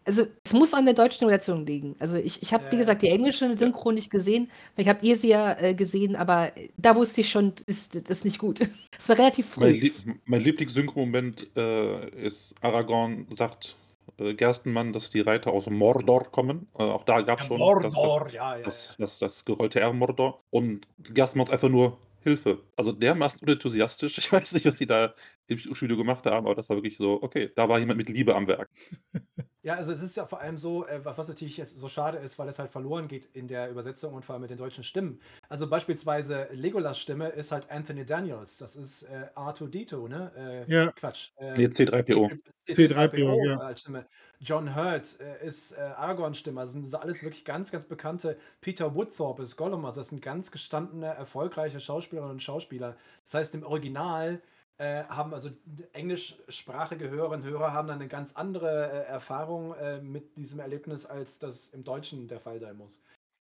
Also, es muss an der deutschen Übersetzung liegen. Also, ich, ich habe, wie gesagt, die englische Synchro nicht gesehen. Ich habe ihr sie ja äh, gesehen, aber da wusste ich schon, das, das ist nicht gut. Es war relativ mein, früh. Lieb mein Lieblingssynchro-Moment äh, ist, Aragorn sagt äh, Gerstenmann, dass die Reiter aus Mordor kommen. Äh, auch da gab es Ja, schon das, Mordor, das, ja, ja, das, das, das gerollte R Mordor. Und Gerstenmann ist einfach nur Hilfe. Also dermaßen unenthusiastisch. Ich weiß nicht, was die da im Studio gemacht haben, aber das war wirklich so, okay, da war jemand mit Liebe am Werk. Ja, also es ist ja vor allem so, äh, was natürlich jetzt so schade ist, weil es halt verloren geht in der Übersetzung und vor allem mit den deutschen Stimmen. Also beispielsweise Legolas Stimme ist halt Anthony Daniels, das ist äh, R2D2, ne? Äh, Ja. Quatsch. Äh, Nee, C3PO. C3PO, ja. als Stimme. John Hurt äh, ist äh, Aragorn Stimme. Das sind so alles wirklich ganz, ganz bekannte. Peter Woodthorpe ist Gollum. Also das sind ganz gestandene, erfolgreiche Schauspielerinnen und Schauspieler. Das heißt, im Original äh, haben also englischsprachige Hörerinnen und Hörer haben dann eine ganz andere äh, Erfahrung äh, mit diesem Erlebnis, als das im Deutschen der Fall sein muss.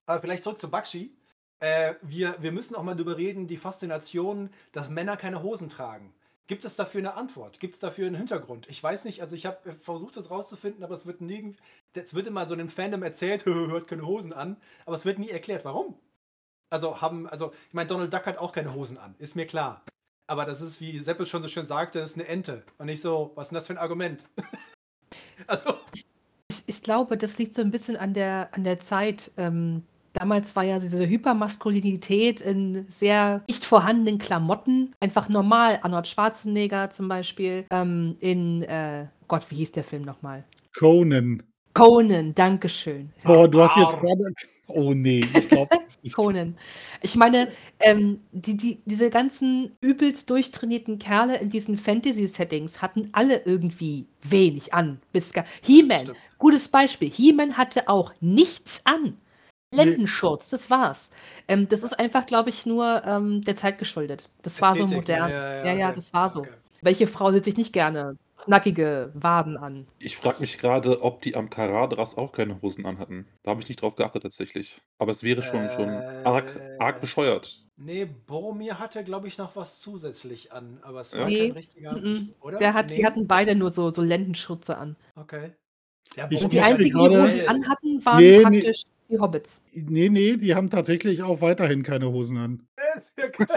Aber vielleicht zurück zu Bakshi. Äh, wir, wir müssen auch mal darüber reden, die Faszination, dass Männer keine Hosen tragen. Gibt es dafür eine Antwort? Gibt es dafür einen Hintergrund? Ich weiß nicht, also ich habe versucht, das rauszufinden, aber es wird nie, es wird immer so einem Fandom erzählt, hört keine Hosen an, aber es wird nie erklärt, warum. Also haben, also ich meine, Donald Duck hat auch keine Hosen an, ist mir klar. Aber das ist, wie Seppel schon so schön sagte, ist eine Ente. Und nicht so, was ist denn das für ein Argument? also. Ich, ich, glaube, das liegt so ein bisschen an der, an der Zeit. Ähm, damals war ja diese Hypermaskulinität in sehr nicht vorhandenen Klamotten einfach normal. Arnold Schwarzenegger zum Beispiel. Ähm, in, äh, Gott, wie hieß der Film nochmal? Conan. Conan, Dankeschön. Boah, du hast jetzt gerade. Oh nee, ich glaube nicht. Conan. Ich meine, ähm, die, die, diese ganzen übelst durchtrainierten Kerle in diesen Fantasy-Settings hatten alle irgendwie wenig an. Bis He-Man, gutes Beispiel. He-Man hatte auch nichts an. Lendenschurz, das war's. Ähm, das ist einfach, glaube ich, nur ähm, der Zeit geschuldet. Das war so modern. Ja, ja, ja, ja das war so. Okay. Welche Frau sitzt sich nicht gerne knackige Waden an? Ich frage mich gerade, ob die am Karadras auch keine Hosen anhatten. Da habe ich nicht drauf geachtet tatsächlich. Aber es wäre schon, äh, schon arg, arg bescheuert. Nee, Boromir hatte, glaube ich, noch was zusätzlich an, aber es war nee, kein richtiger, m -m. oder? Der hat, nee. Die hatten beide nur so, so Lendenschürze an. Okay. Ja, und die einzigen, die Hosen anhatten, waren nee, praktisch die Hobbits. Nee, nee, die haben tatsächlich auch weiterhin keine Hosen an.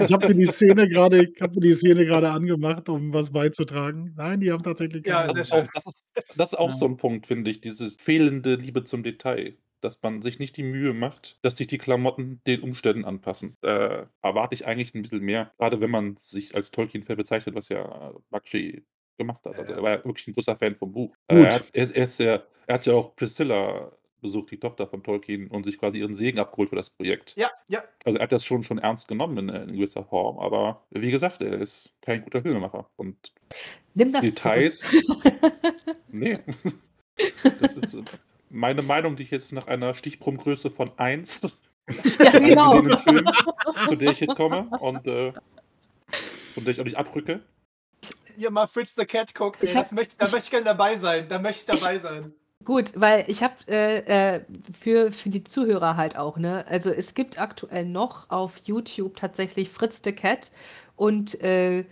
Ich habe mir die Szene gerade, ich habe mir die Szene gerade angemacht, um was beizutragen. Nein, die haben tatsächlich keine ja, das, ist auch, das, ist, das ist auch ja. so ein Punkt, finde ich, diese fehlende Liebe zum Detail. Dass man sich nicht die Mühe macht, dass sich die Klamotten den Umständen anpassen. Äh, erwarte ich eigentlich ein bisschen mehr, gerade wenn man sich als Tolkien-Fan bezeichnet, was ja Bakshi gemacht hat. Also er war ja wirklich ein großer Fan vom Buch. Äh, er, hat, er, er, ist ja, er hat ja auch Priscilla besucht, die Tochter von Tolkien, und sich quasi ihren Segen abgeholt für das Projekt. Ja, ja. Also er hat das schon, schon ernst genommen in, in gewisser Form, aber wie gesagt, er ist kein guter Filmemacher. Und Nimm das Details. nee. das ist meine Meinung, die ich jetzt nach einer Stichprobengröße von 1 ja, genau. Film, zu der ich jetzt komme und äh, von der ich auch nicht abrücke. Ihr mal Fritz the Cat guckt, ey, hab, möchte, da ich, möchte ich gerne dabei sein. Da möchte ich dabei ich, sein. Gut, weil ich habe äh, äh, für, für die Zuhörer halt auch, ne? Also es gibt aktuell noch auf YouTube tatsächlich Fritz the Cat und äh,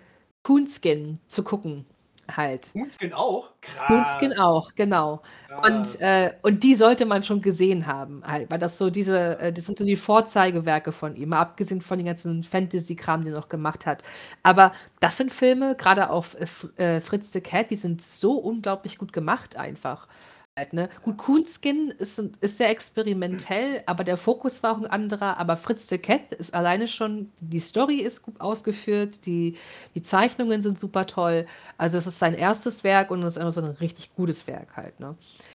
Coonskin zu gucken halt. Coonskin auch? Krass. Coonskin auch, genau. Und, äh, und die sollte man schon gesehen haben, halt, weil das so diese, äh, das sind so die Vorzeigewerke von ihm, mal abgesehen von den ganzen Fantasy-Kram, den er noch gemacht hat. Aber das sind Filme, gerade auf äh, Fritz the Cat, die sind so unglaublich gut gemacht einfach. Halt, ne? Gut, Coonskin ist, ist sehr experimentell, aber der Fokus war auch ein anderer. Aber Fritz the Cat ist alleine schon, die Story ist gut ausgeführt, die, die Zeichnungen sind super toll. Also es ist sein erstes Werk und es ist einfach so ein richtig gutes Werk halt. Ne?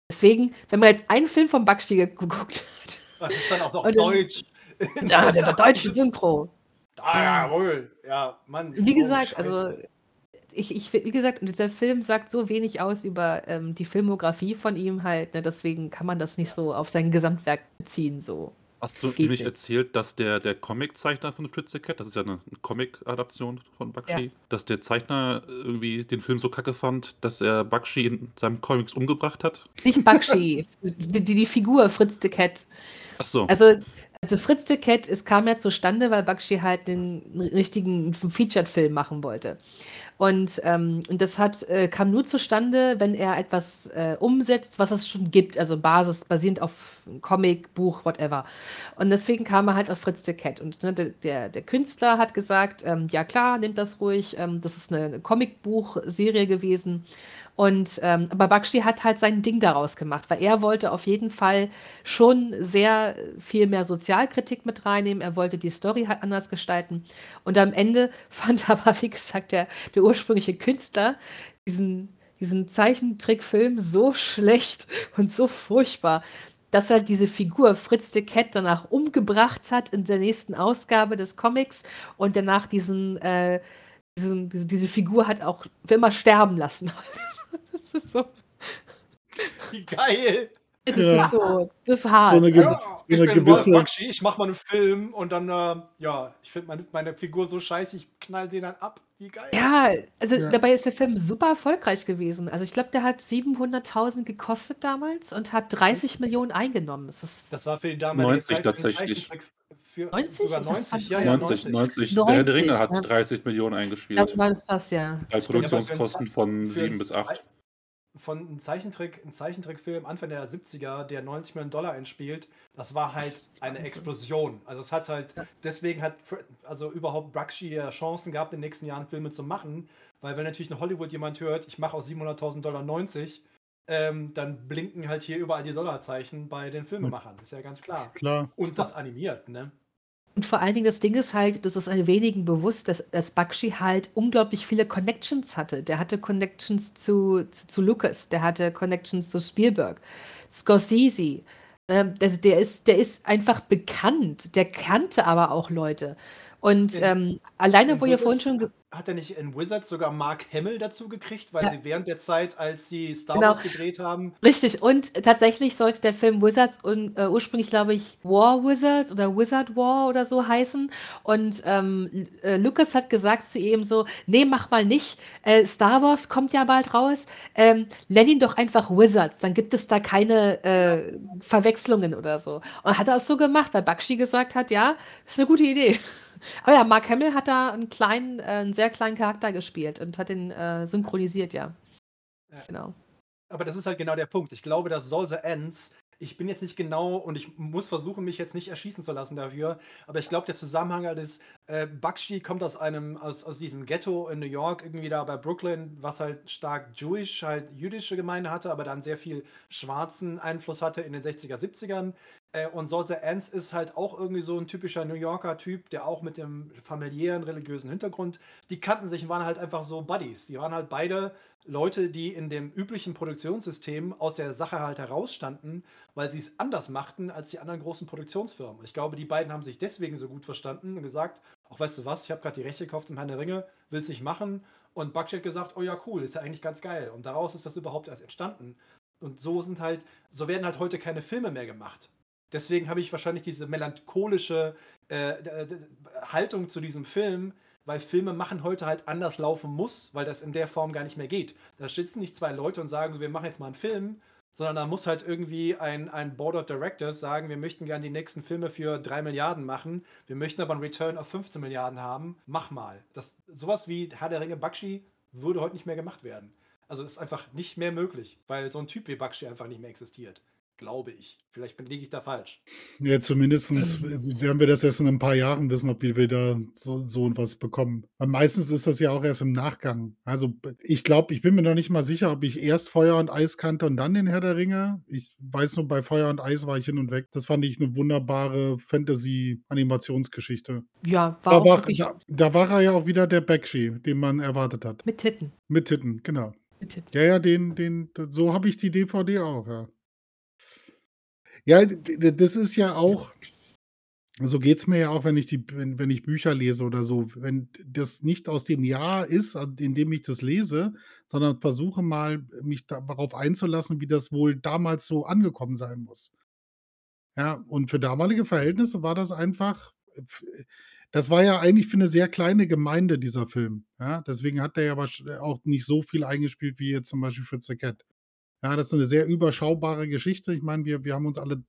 Deswegen, wenn man jetzt einen Film von Bakshi geguckt hat. Das ist dann auch noch Deutsch. Ja, der, der deutsche Synchro. Ah, jawohl. Ja, Mann. Wie gesagt, oh, also ich, ich, wie gesagt, dieser Film sagt so wenig aus über ähm, die Filmografie von ihm halt, ne, deswegen kann man das nicht so auf sein Gesamtwerk beziehen. So. Hast du nämlich erzählt, dass der, der Comic-Zeichner von Fritz the Cat, das ist ja eine Comic-Adaption von Bakshi, ja. dass der Zeichner irgendwie den Film so kacke fand, dass er Bakshi in seinem Comics umgebracht hat? Nicht Bakshi, die, die, Figur Fritz the Cat. Ach so. Also also Fritz the Cat, es kam ja zustande, weil Bakshi halt einen richtigen Featured-Film machen wollte. Und, ähm, und das hat, äh, kam nur zustande, wenn er etwas äh, umsetzt, was es schon gibt, also Basis, basierend auf Comic, Buch, whatever. Und deswegen kam er halt auf Fritz the Cat. Und ne, der, der Künstler hat gesagt, ähm, ja klar, nehmt das ruhig, ähm, das ist eine Comicbuch-Serie gewesen. Und ähm, aber Bakshi hat halt sein Ding daraus gemacht, weil er wollte auf jeden Fall schon sehr viel mehr Sozialkritik mit reinnehmen. Er wollte die Story halt anders gestalten. Und am Ende fand aber, wie gesagt, der, der ursprüngliche Künstler diesen, diesen Zeichentrickfilm so schlecht und so furchtbar, dass er diese Figur Fritz de Cat danach umgebracht hat in der nächsten Ausgabe des Comics und danach diesen, äh, diesen diese, diese Figur hat auch für immer sterben lassen. das ist so. Wie geil! Das Ja. ist so, das ist hart. So eine, ich eine bin gewisse. Bakshi, ich mach mal einen Film und dann, äh, ja, ich finde meine, meine Figur so scheiße, ich knall sie dann ab. Wie geil. ja, also Ja. dabei ist der Film super erfolgreich gewesen. Also ich glaube, der hat 700.000 gekostet damals und hat 30 Millionen eingenommen. Das, ist, Das war für die damalige 90 Zeit tatsächlich. Für 90? sogar Ist das 90, ja, ja, 90, 90. 90. Der Herr der Ringe 90, hat ja. 30 Millionen ich eingespielt. glaube, war das das, ja. Bei. Produktionskosten von Für 7 einen bis Zei- 8. Von einem Zeichentrick, ein Zeichentrickfilm Anfang der 70er, der 90 Millionen Dollar einspielt, das war halt ist eine. Explosion. Also es hat halt, Ja. deswegen hat also überhaupt Bakshi ja Chancen gehabt, in den nächsten Jahren Filme zu machen, weil wenn natürlich in Hollywood jemand hört, ich mache aus 700.000 Dollar 90, ähm, dann blinken halt hier überall die Dollarzeichen bei den Filmemachern, das ist ja ganz klar. Klar. Und das animiert, ne? Und vor allen Dingen das Ding ist halt, das ist ein wenigen bewusst, dass, dass Bakshi halt unglaublich viele Connections hatte. Der hatte Connections zu, zu, zu Lucas, der hatte Connections zu Spielberg, Scorsese. Ähm, das, der, ist, der ist einfach bekannt, der kannte aber auch Leute. Und ähm, alleine, in wo ihr vorhin schon. Hat er nicht in Wizards sogar Mark Hamill dazu gekriegt, weil Ja. sie während der Zeit, als sie Star Genau. Wars gedreht haben, Richtig, und tatsächlich sollte der Film Wizards und äh, ursprünglich, glaube ich, War Wizards oder Wizard War oder so heißen. Und ähm, äh, Lucas hat gesagt zu ihm so: Nee, mach mal nicht. Äh, Star Wars kommt ja bald raus. Ähm, nenn ihn doch einfach Wizards. Dann gibt es da keine äh, Verwechslungen oder so. Und hat er es so gemacht, weil Bakshi gesagt hat: Ja, ist eine gute Idee. Aber ja, Mark Hamill hat da einen kleinen, äh, einen sehr kleinen Charakter gespielt und hat ihn äh, synchronisiert, ja. Ja. Genau. Aber das ist halt genau der Punkt. Ich glaube, dass Soul the Ends, ich bin jetzt nicht genau und ich muss versuchen, mich jetzt nicht erschießen zu lassen dafür, aber ich glaube, der Zusammenhang halt ist, äh, Bakshi kommt aus einem, aus, aus diesem Ghetto in New York, irgendwie da bei Brooklyn, was halt stark Jewish, halt jüdische Gemeinde hatte, aber dann sehr viel schwarzen Einfluss hatte in den 60er, 70ern. Äh, und Soul the Ends ist halt auch irgendwie so ein typischer New Yorker Typ, der auch mit dem familiären, religiösen Hintergrund, die kannten sich und waren halt einfach so Buddies. Die waren halt beide Leute, die in dem üblichen Produktionssystem aus der Sache halt herausstanden, weil sie es anders machten als die anderen großen Produktionsfirmen. Und ich glaube, die beiden haben sich deswegen so gut verstanden und gesagt, auch weißt du was, ich habe gerade die Rechte gekauft zum Herrn der Ringe, will es nicht machen. Und hat gesagt, oh ja, cool, ist ja eigentlich ganz geil. Und daraus ist das überhaupt erst entstanden. Und so sind halt, so werden halt heute keine Filme mehr gemacht. Deswegen habe ich wahrscheinlich diese melancholische äh, Haltung zu diesem Film, weil Filme machen heute halt anders laufen muss, weil das in der Form gar nicht mehr geht. Da sitzen nicht zwei Leute und sagen so, wir machen jetzt mal einen Film, sondern da muss halt irgendwie ein, ein Board of Directors sagen, wir möchten gerne die nächsten Filme für 3 Milliarden machen, wir möchten aber einen Return auf 15 Milliarden haben, mach mal. Das, sowas wie Herr der Ringe Bakshi würde heute nicht mehr gemacht werden. Also ist einfach nicht mehr möglich, weil so ein Typ wie Bakshi einfach nicht mehr existiert. Glaube ich. Vielleicht liege ich da falsch. Ja, zumindest werden wir das erst in ein paar Jahren wissen, ob wir wieder so, so was bekommen. Weil meistens ist das ja auch erst im Nachgang. Also ich glaube, ich bin mir noch nicht mal sicher, ob ich erst Feuer und Eis kannte und dann den Herr der Ringe. Ich weiß nur, bei Feuer und Eis war ich hin und weg. Das fand ich eine wunderbare Fantasy-Animationsgeschichte. Ja, war Da auch war, wirklich da, da war er ja auch wieder der Bakshi, den man erwartet hat. mit Titten. Mit Titten, genau. Mit Titten. Ja, ja, den, den, so habe ich die DVD auch, ja. Ja, das ist ja auch, so geht es mir ja auch, wenn ich die, wenn, wenn ich Bücher lese oder so, wenn das nicht aus dem Jahr ist, in dem ich das lese, sondern versuche mal, mich darauf einzulassen, wie das wohl damals so angekommen sein muss. Ja, und für damalige Verhältnisse war das einfach, das war ja eigentlich für eine sehr kleine Gemeinde, dieser Film. Ja, deswegen hat der ja auch nicht so viel eingespielt wie jetzt zum Beispiel für The Cat. Ja, das ist eine sehr überschaubare Geschichte. Ich meine, wir, wir haben uns alle,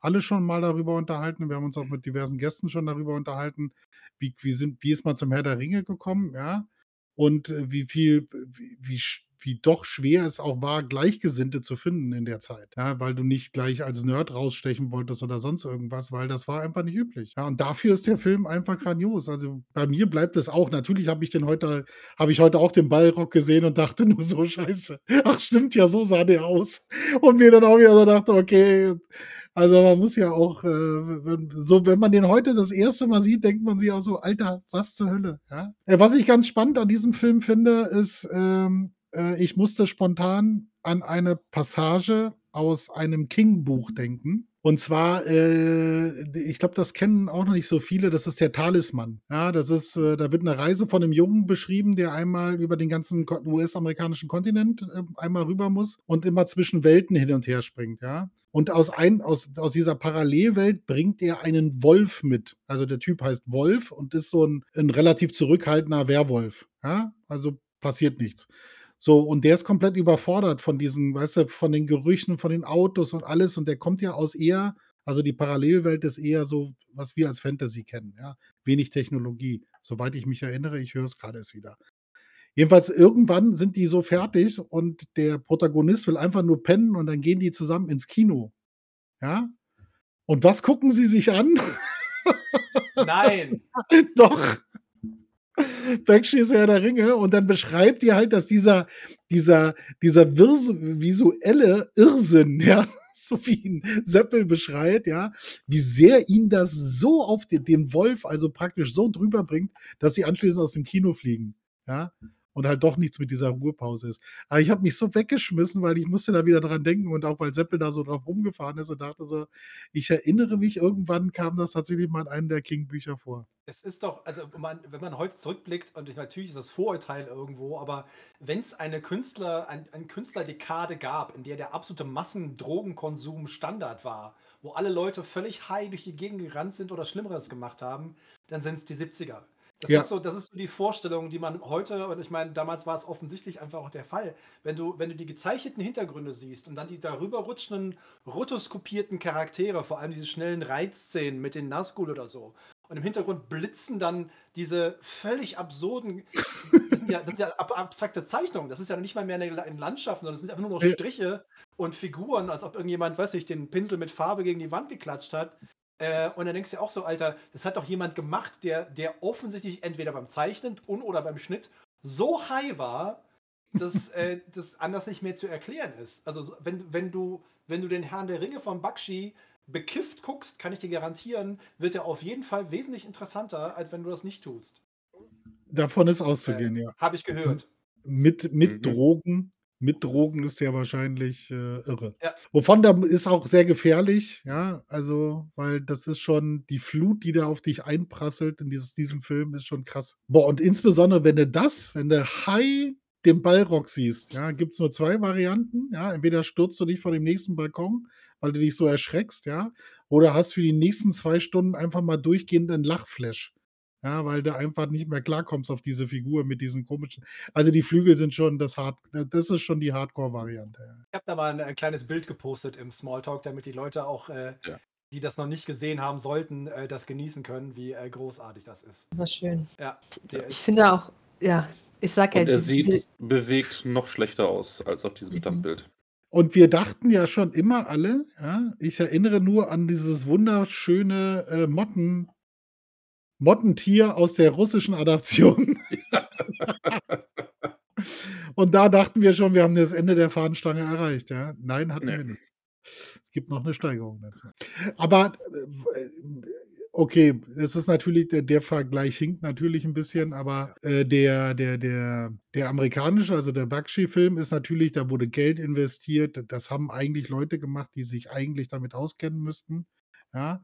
alle schon mal darüber unterhalten. Wir haben uns auch mit diversen Gästen schon darüber unterhalten, wie, wie, sind, wie ist man zum Herr der Ringe gekommen, ja. Und äh, wie viel, wie, wie, wie doch schwer es auch war, Gleichgesinnte zu finden in der Zeit. Ja, weil du nicht gleich als Nerd rausstechen wolltest oder sonst irgendwas, weil das war einfach nicht üblich. Ja, und dafür ist der Film einfach grandios. Also bei mir bleibt es auch. Natürlich habe ich den heute, habe ich heute auch den Ballrock gesehen und dachte nur so, scheiße. Ach, stimmt ja, so sah der aus. Und mir dann auch wieder so dachte, okay, also man muss ja auch, äh, wenn, so wenn man den heute das erste Mal sieht, denkt man sich auch so, Alter, was zur Hölle. Ja? Was ich ganz spannend an diesem Film finde, ist, ähm, äh, ich musste spontan an eine Passage aus einem King-Buch denken. Und zwar, äh, ich glaube, das kennen auch noch nicht so viele, das ist der Talisman. Ja, das ist, äh, da wird eine Reise von einem Jungen beschrieben, der einmal über den ganzen US-amerikanischen Kontinent äh, einmal rüber muss und immer zwischen Welten hin und her springt, ja. Und aus, ein, aus, aus dieser Parallelwelt bringt er einen Wolf mit. Also der Typ heißt Wolf und ist so ein, ein relativ zurückhaltender Werwolf. Ja? Also passiert nichts. So, und der ist komplett überfordert von diesen, weißt du, von den Gerüchen, von den Autos und alles. Und der kommt ja aus eher, also die Parallelwelt ist eher so, was wir als Fantasy kennen, ja. Wenig Technologie. Soweit ich mich erinnere, ich höre es gerade erst wieder. Jedenfalls irgendwann sind die so fertig und der Protagonist will einfach nur pennen und dann gehen die zusammen ins Kino. Ja? Und was gucken sie sich an? Nein. Doch. Backstreet ist ja der Ringe und dann beschreibt ihr halt, dass dieser, dieser, dieser visuelle Irrsinn, ja, so wie ihn Seppel beschreibt, ja, wie sehr ihn das so auf den, den Wolf, also praktisch so drüber bringt, dass sie anschließend aus dem Kino fliegen. Ja, und halt doch nichts mit dieser Ruhepause ist. Aber ich habe mich so weggeschmissen, weil ich musste da wieder dran denken und auch weil Seppel da so drauf rumgefahren ist und dachte so, ich erinnere mich, irgendwann kam das tatsächlich mal in einem der King-Bücher vor. Es ist doch, also man, wenn man heute zurückblickt, und ich, natürlich ist das Vorurteil irgendwo, aber wenn es eine Künstler, ein, eine Künstlerdekade gab, in der der absolute Massendrogenkonsum Standard war, wo alle Leute völlig high durch die Gegend gerannt sind oder Schlimmeres gemacht haben, dann sind es die 70er. Das Ja. ist so das ist so die Vorstellung, die man heute und ich meine, damals war es offensichtlich einfach auch der Fall. Wenn du wenn du die gezeichneten Hintergründe siehst und dann die darüber rutschenden, rotoskopierten Charaktere, vor allem diese schnellen Reitszenen mit den Nazgul oder so. Und im Hintergrund blitzen dann diese völlig absurden das sind ja das sind ja ab abstrakte Zeichnungen. Das ist ja nicht mal mehr 'ne La 'n Landschaften, sondern das sind einfach nur noch. Striche und Figuren, als ob irgendjemand, weiß ich, den Pinsel mit Farbe gegen die Wand geklatscht hat. Äh, und dann denkst du dir auch so: „Alter, das hat doch jemand gemacht, der der offensichtlich entweder beim Zeichnen und/oder beim Schnitt so high war, dass, äh, das anders nicht mehr zu erklären ist.“ Also, so wenn wenn du wenn du den Herrn der Ringe von Bakshi bekifft guckst, kann ich dir garantieren, wird er auf jeden Fall wesentlich interessanter, als wenn du das nicht tust. Davon ist Äh, auszugehen, ja. habe ich gehört. mit mit Mhm. Drogen mit Drogen ist der wahrscheinlich, äh, irre. Ja. Wovon da ist auch sehr gefährlich, ja, also, weil das ist schon die Flut, die da auf dich einprasselt in dieses diesem Film, ist schon krass. Boah, und insbesondere, wenn du das wenn du high den Ballrock siehst, ja, gibt's nur 2 Varianten, ja. Entweder stürzt du dich von dem nächsten Balkon, weil du dich so erschreckst, ja, oder hast für die nächsten 2 Stunden einfach mal durchgehend 'n Lachflash. Ja, weil du einfach nicht mehr klarkommst auf diese Figur mit diesen komischen also, die Flügel sind schon das Hard das ist schon die Hardcore-Variante, ja. Ich habe da mal 'n ein kleines Bild gepostet im Smalltalk, damit die Leute auch, äh, Ja. die das noch nicht gesehen haben sollten, äh, das genießen können, wie, äh, großartig das ist. Das ist schön. Ja, der Ich finde auch ja, ich sage ja, Und er sieht bewegt noch schlechter aus als auf diesem Mhm. Standbild. Und wir dachten ja schon immer alle, ja ich erinnere nur an dieses wunderschöne, äh, Motten Mottentier aus der russischen Adaption. Und da dachten wir schon, wir haben das Ende der Fahnenstange erreicht, ja. Nein, hatten Ne. wir nicht. Es gibt noch 'ne Steigerung dazu. Aber, äh, okay, es ist natürlich der der Vergleich hinkt natürlich 'n bisschen, aber, äh, der der der der amerikanische, also der Bakshi-Film ist natürlich da wurde Geld investiert. Das haben eigentlich Leute gemacht, die sich eigentlich damit auskennen müssten, ja?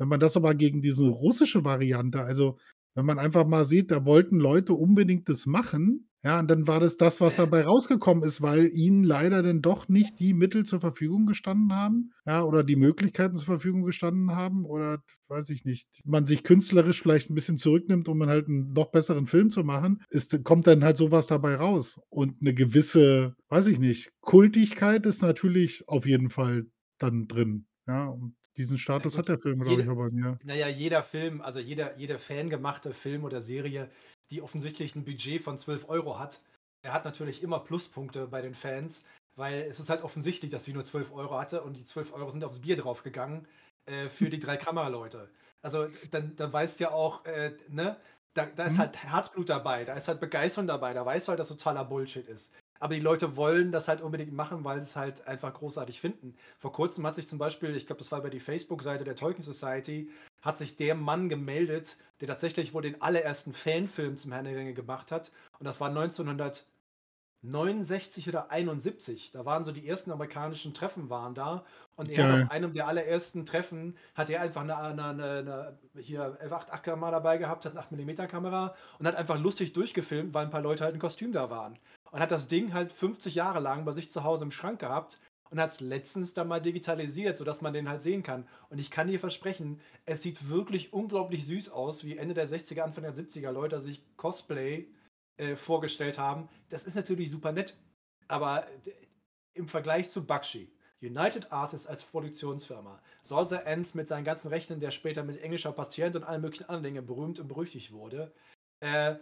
Wenn man das aber gegen diese russische Variante also, wenn man einfach mal sieht, da wollten Leute unbedingt das machen, ja, und dann war das das, was dabei rausgekommen ist, weil ihnen leider dann doch nicht die Mittel zur Verfügung gestanden haben, ja, oder die Möglichkeiten zur Verfügung gestanden haben oder weiß ich nicht, man sich künstlerisch vielleicht 'n bisschen zurücknimmt, um dann halt 'n noch besseren Film zu machen, ist kommt dann halt so was dabei raus. Und 'ne gewisse, weiß ich nicht, Kultigkeit ist natürlich auf jeden Fall dann drin, ja? Und diesen Status hat der Film, glaube ich, bei mir. na ja, jeder Film, also jeder jeder fangemachte Film oder Serie, die offensichtlich 'n Budget von 12 € hat, er hat natürlich immer Pluspunkte bei den Fans, weil es ist halt offensichtlich, dass sie nur 12 Euro hatte und die 12 Euro sind aufs Bier draufgegangen äh, für die drei Kameraleute. Also dann, dann weißt du ja auch, äh, ne, da, da ist Mhm. halt Herzblut dabei, da ist halt Begeisterung dabei, da weißt du halt, dass totaler Bullshit ist. Aber die Leute wollen das halt unbedingt machen, weil sie es halt einfach großartig finden. Vor kurzem hat sich zum Beispiel, ich glaube, das war über die Facebook-Seite der Tolkien Society, hat sich der Mann gemeldet, der tatsächlich wohl den allerersten Fanfilm zum Herrn der Ringe gemacht hat. Und das war 1969 oder 71. Da waren so die ersten amerikanischen Treffen waren da. Und er Geil. auf einem der allerersten Treffen, hat er einfach eine, eine, eine, eine hier F8-Kamera dabei gehabt, hat eine 8mm Kamera und hat einfach lustig durchgefilmt, weil ein paar Leute halt in Kostüm da waren. Und hat das Ding halt 50 Jahre lang bei sich zu Hause im Schrank gehabt und hat es letztens dann mal digitalisiert, sodass man den halt sehen kann. Und ich kann dir versprechen, es sieht wirklich unglaublich süß aus, wie Ende der 60er, Anfang der 70er Leute sich Cosplay äh, vorgestellt haben. Das ist natürlich super nett, aber äh, im Vergleich zu Bakshi, United Artists als Produktionsfirma, Salsa Ends mit seinen ganzen Rechten, der später mit englischer Patient und allen möglichen anderen Dingen berühmt und berüchtigt wurde, äh,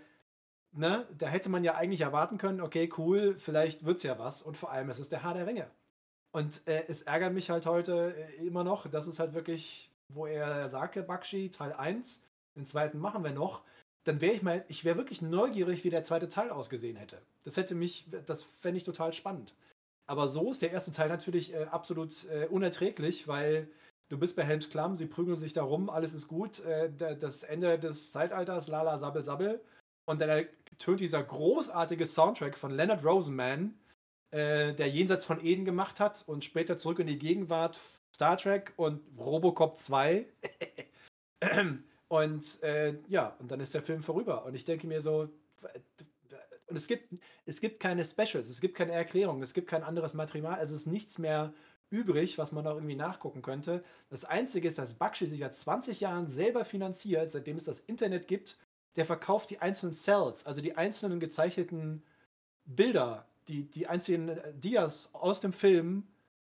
ne, da hätte man ja eigentlich erwarten können, okay, cool, vielleicht wird's ja was. Und vor allem, es ist der Haar der Ringe. Und äh, es ärgert mich halt heute äh, immer noch, dass es halt wirklich, wo er sagte, Bakshi, Teil 1, den zweiten machen wir noch, dann wäre ich mal, ich wäre wirklich neugierig, wie der zweite Teil ausgesehen hätte. Das hätte mich, das fände ich total spannend. Aber so ist der erste Teil natürlich äh, absolut äh, unerträglich, weil du bist bei Helms Klamm, sie prügeln sich da rum, alles ist gut, äh, da- das Ende des Zeitalters, lala, sabbel, sabbel. Und dann tönt dieser großartige Soundtrack von Leonard Rosenman, äh, der Jenseits von Eden gemacht hat und später zurück in die Gegenwart, Star Trek und Robocop 2. und äh, ja, und dann ist der Film vorüber. Und ich denke mir so, und es gibt, es gibt keine Specials, es gibt keine Erklärung, es gibt kein anderes Material, es ist nichts mehr übrig, was man noch irgendwie nachgucken könnte. Das Einzige ist, dass Bakshi sich seit 20 Jahren selber finanziert, seitdem es das Internet gibt. Der verkauft die einzelnen Cells, also die einzelnen gezeichneten Bilder, die, die einzelnen äh, Dias aus dem Film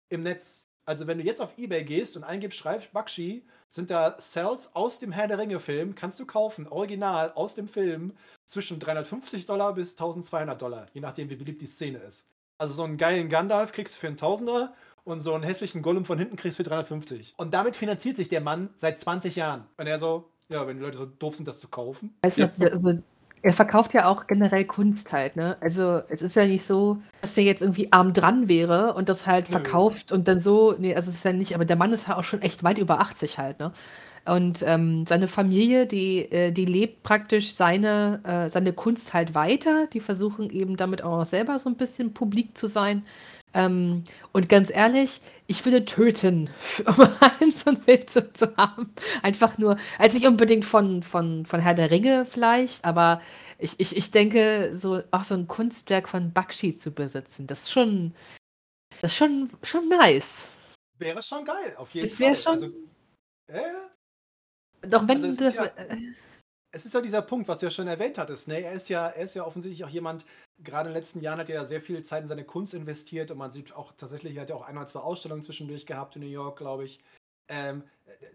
im Netz. Also wenn du jetzt auf Ebay gehst und eingibst, schreibst Bakshi, sind da Cells aus dem Herr der Ringe-Film, kannst du kaufen, original aus dem Film, zwischen 350 Dollar bis 1200 Dollar, je nachdem, wie beliebt die Szene ist. Also so einen geilen Gandalf kriegst du für einen Tausender und so einen hässlichen Gollum von hinten kriegst du für 350. Und damit finanziert sich der Mann seit 20 Jahren. Und er so, ja, wenn die Leute so doof sind, das zu kaufen. Ja. nicht, also, er verkauft ja auch generell Kunst halt, ne? Also es ist ja nicht so, dass der jetzt irgendwie arm dran wäre und das halt Nö. verkauft und dann so, nee, also es ist ja nicht, aber der Mann ist ja auch schon echt weit über 80 halt, ne? Und ähm, seine Familie, die, äh, die lebt praktisch seine, äh, seine Kunst halt weiter. Die versuchen eben damit auch selber so ein bisschen publik zu sein. Ähm, und ganz ehrlich, ich würde töten, um ein so ein Bild zu, zu haben. Einfach nur, also nicht unbedingt von, von, von Herr der Ringe vielleicht, aber ich, ich, ich denke, so auch so ein Kunstwerk von Bakshi zu besitzen, das ist schon, das ist schon, schon nice. Wäre schon geil, auf jeden Es Fall. wär schon- Also, äh, Doch wenn Also das, ja- äh, es ist ja dieser Punkt, was du ja schon erwähnt hattest. Ne? Er, ist ja, er ist ja offensichtlich auch jemand, gerade in den letzten Jahren hat er ja sehr viel Zeit in seine Kunst investiert und man sieht auch tatsächlich, er hat ja auch ein oder zwei Ausstellungen zwischendurch gehabt in New York, glaube ich. Ähm, äh,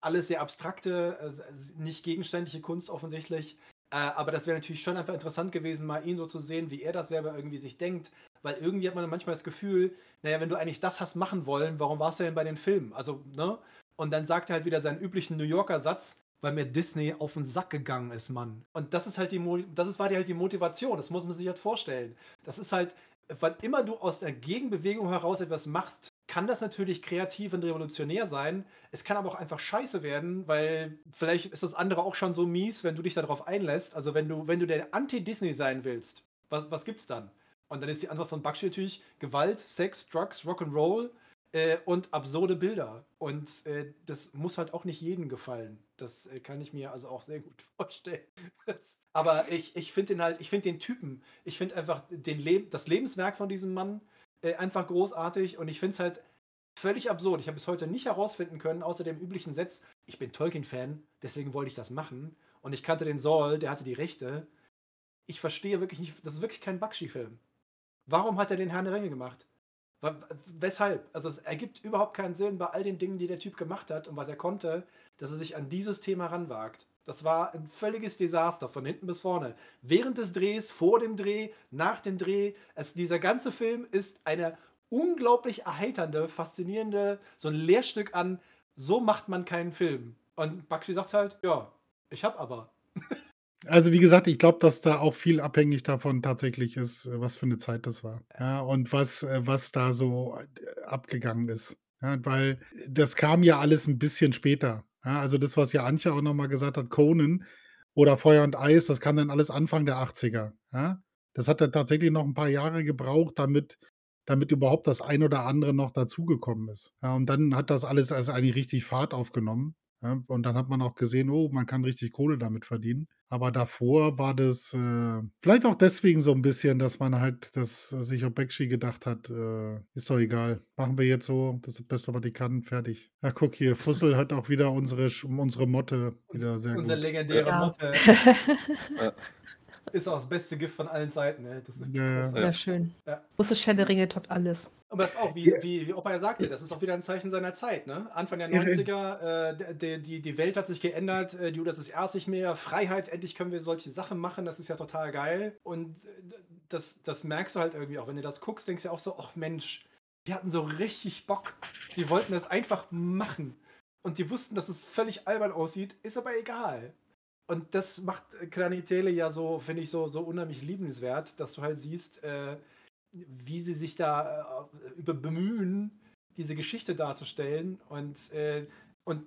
alles sehr abstrakte, äh, nicht gegenständliche Kunst offensichtlich. Äh, aber das wäre natürlich schon einfach interessant gewesen, mal ihn so zu sehen, wie er das selber irgendwie sich denkt. Weil irgendwie hat man manchmal das Gefühl, naja, wenn du eigentlich das hast machen wollen, warum warst du denn bei den Filmen? Also, ne? Und dann sagt er halt wieder seinen üblichen New Yorker Satz, weil mir Disney auf den Sack gegangen ist, Mann. Und das ist halt die, das ist, war die halt die Motivation, das muss man sich halt vorstellen. Das ist halt, wann immer du aus der Gegenbewegung heraus etwas machst, kann das natürlich kreativ und revolutionär sein. Es kann aber auch einfach scheiße werden, weil vielleicht ist das andere auch schon so mies, wenn du dich darauf einlässt. Also wenn du, wenn du der Anti-Disney sein willst, was, was gibt's dann? Und dann ist die Antwort von Bakshi natürlich Gewalt, Sex, Drugs, Rock'n'Roll äh, und absurde Bilder. Und äh, das muss halt auch nicht jedem gefallen. Das äh, kann ich mir also auch sehr gut vorstellen. Aber ich, ich finde den halt, ich finde den Typen, ich finde einfach den Leb das Lebenswerk von diesem Mann äh, einfach großartig und ich finde es halt völlig absurd. Ich habe bis heute nicht herausfinden können, außer dem üblichen Satz, ich bin Tolkien-Fan, deswegen wollte ich das machen. Und ich kannte den Saul, der hatte die Rechte. Ich verstehe wirklich nicht, das ist wirklich kein Bakshi-Film. Warum hat er den Herrn der Ringe gemacht? Weshalb? Also es ergibt überhaupt keinen Sinn bei all den Dingen, die der Typ gemacht hat und was er konnte, dass er sich an dieses Thema ranwagt. Das war ein völliges Desaster von hinten bis vorne. Während des Drehs, vor dem Dreh, nach dem Dreh. Es, dieser ganze Film ist eine unglaublich erheiternde, faszinierende, so ein Lehrstück an, so macht man keinen Film. Und Bakshi sagt halt, ja, ich hab aber. Also wie gesagt, ich glaube, dass da auch viel abhängig davon tatsächlich ist, was für eine Zeit das war. Ja, und was, äh, was da so äh, abgegangen ist. Ja, weil das kam ja alles ein bisschen später. Ja, also das, was ja Antje auch nochmal gesagt hat, Conan oder Feuer und Eis, das kam dann alles Anfang der 80er. Ja? Das hat dann tatsächlich noch ein paar Jahre gebraucht, damit, damit überhaupt das ein oder andere noch dazugekommen ist. Ja, und dann hat das alles also eigentlich richtig Fahrt aufgenommen. Ja? Und dann hat man auch gesehen, oh, man kann richtig Kohle damit verdienen. Aber davor war das äh, vielleicht auch deswegen so ein bisschen, dass man halt, dass sich Obekshi gedacht hat, äh, ist doch egal, machen wir jetzt so, das ist das Beste, was ich kann, fertig. Ja, guck hier, Fussel hat auch wieder unsere, unsere Motte wieder sehr Unsere gut. legendäre Ja. Motte ist auch das beste Gift von allen Seiten. Ne? Das ist Ja, ja. schön. Ja. Russisch Herr der Ringe toppt alles. Aber das ist auch, wie, wie, wie Opa ja sagte, das ist auch wieder ein Zeichen seiner Zeit. Ne? Anfang der Ja, 90er, äh, die, die, die Welt hat sich geändert, äh, die UdSSR nicht mehr, Freiheit, endlich können wir solche Sachen machen, das ist ja total geil. Und äh, das, das merkst du halt irgendwie auch, wenn du das guckst, denkst du auch so, ach Mensch, die hatten so richtig Bock. Die wollten das einfach machen. Und die wussten, dass es völlig albern aussieht, ist aber egal. Und das macht äh, Kleine Tele ja so, finde ich, so, so unheimlich liebenswert, dass du halt siehst, äh, wie sie sich da äh, über bemühen, diese Geschichte darzustellen. Und, äh, und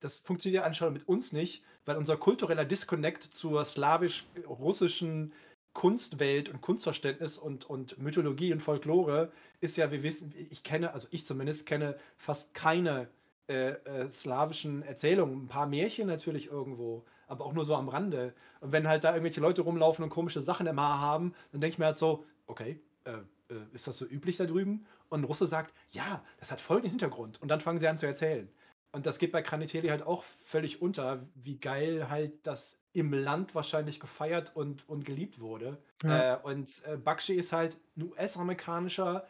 das funktioniert anscheinend mit uns nicht, weil unser kultureller Disconnect zur slawisch-russischen Kunstwelt und Kunstverständnis und, und Mythologie und Folklore ist ja, wir wissen, ich kenne, also ich zumindest kenne fast keine äh, äh, slawischen Erzählungen. Ein paar Märchen natürlich irgendwo, aber auch nur so am Rande. Und wenn halt da irgendwelche Leute rumlaufen und komische Sachen im Haar haben, dann denke ich mir halt so, okay, äh, äh, ist das so üblich da drüben? Und ein Russe sagt, ja, das hat folgenden Hintergrund. Und dann fangen sie an zu erzählen. Und das geht bei Kraniteli halt auch völlig unter, wie geil halt das im Land wahrscheinlich gefeiert und, und geliebt wurde. Ja. Äh, und äh, Bakshi ist halt ein US-amerikanischer,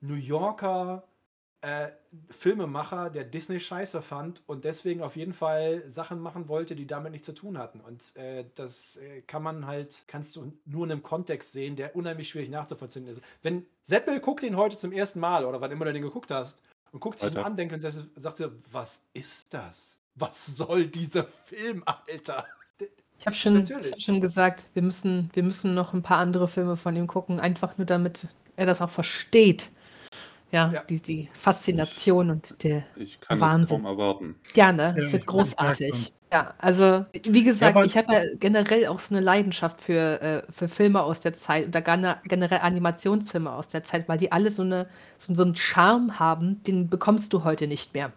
New Yorker äh, Filmemacher, der Disney scheiße fand und deswegen auf jeden Fall Sachen machen wollte, die damit nichts zu tun hatten. Und äh, das äh, kann man halt, kannst du nur in einem Kontext sehen, der unheimlich schwierig nachzuvollziehen ist. Wenn Seppel guckt den heute zum ersten Mal oder wann immer du den geguckt hast und guckt sich ihn an, denkt und sagt- er, was ist das? Was soll dieser Film, Alter? Ich habe schon, ich hab schon gesagt, wir müssen, wir müssen noch ein paar andere Filme von ihm gucken, einfach nur damit er das auch versteht. Ja, Ja. Die, die Faszination und der Ich kann es Wahnsinn. kaum erwarten. Gerne, es Ja, wird ich- großartig. ich Ja, also wie gesagt, aber- ich habe ja generell auch so eine Leidenschaft für, äh, für Filme aus der Zeit oder gene- generell Animationsfilme aus der Zeit, weil die alle so, eine, so, so einen Charme haben, den bekommst du heute nicht mehr.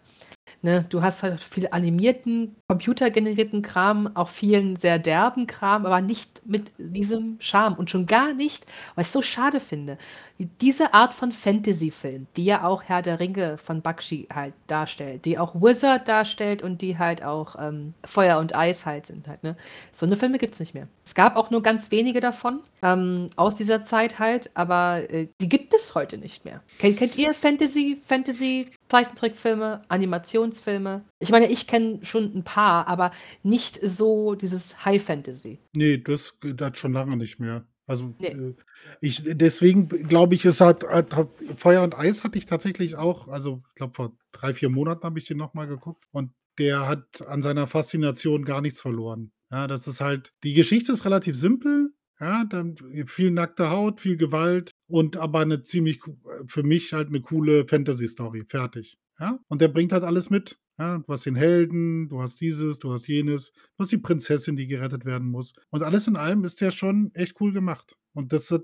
Ne, du hast halt viel animierten, computergenerierten Kram, auch vielen sehr derben Kram, aber nicht mit diesem Charme und schon gar nicht, weil ich es so schade finde. Die- Diese Art von Fantasy-Film, die ja auch Herr der Ringe von Bakshi halt darstellt, die auch Wizard darstellt und die halt auch ähm, Feuer und Eis halt sind halt, ne? So eine Filme gibt es nicht mehr. Es gab auch nur ganz wenige davon ähm, aus dieser Zeit halt, aber äh, die gibt es heute nicht mehr. Kennt, kennt ihr Fantasy, Fantasy, Zeichentrickfilme, Animationsfilme? Ich meine, ich kenne schon ein paar, aber nicht so dieses High Fantasy. Nee, das, das schon lange nicht mehr. Also Nee. äh, ich deswegen glaube ich, es hat, hat, hat Feuer und Eis hatte ich tatsächlich auch, also ich glaube vor drei, vier Monaten habe ich den nochmal geguckt und der hat an seiner Faszination gar nichts verloren. Ja, das ist halt, die Geschichte ist relativ simpel, ja, dann viel nackte Haut, viel Gewalt und aber eine ziemlich, co- für mich halt eine coole Fantasy-Story. Fertig. Ja, und der bringt halt alles mit. Ja, du hast den Helden, du hast dieses, du hast jenes, du hast die Prinzessin, die gerettet werden muss. Und alles in allem ist der schon echt cool gemacht. Und das hat,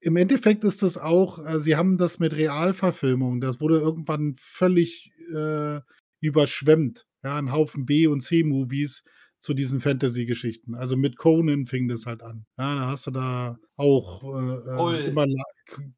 im Endeffekt ist das auch, äh, sie haben das mit Realverfilmung, das wurde irgendwann völlig äh, überschwemmt. Ja, ein Haufen B- und C-Movies zu diesen Fantasy-Geschichten. Also mit Conan fing das halt an. Ja, da hast du da auch äh, Krull. äh, immer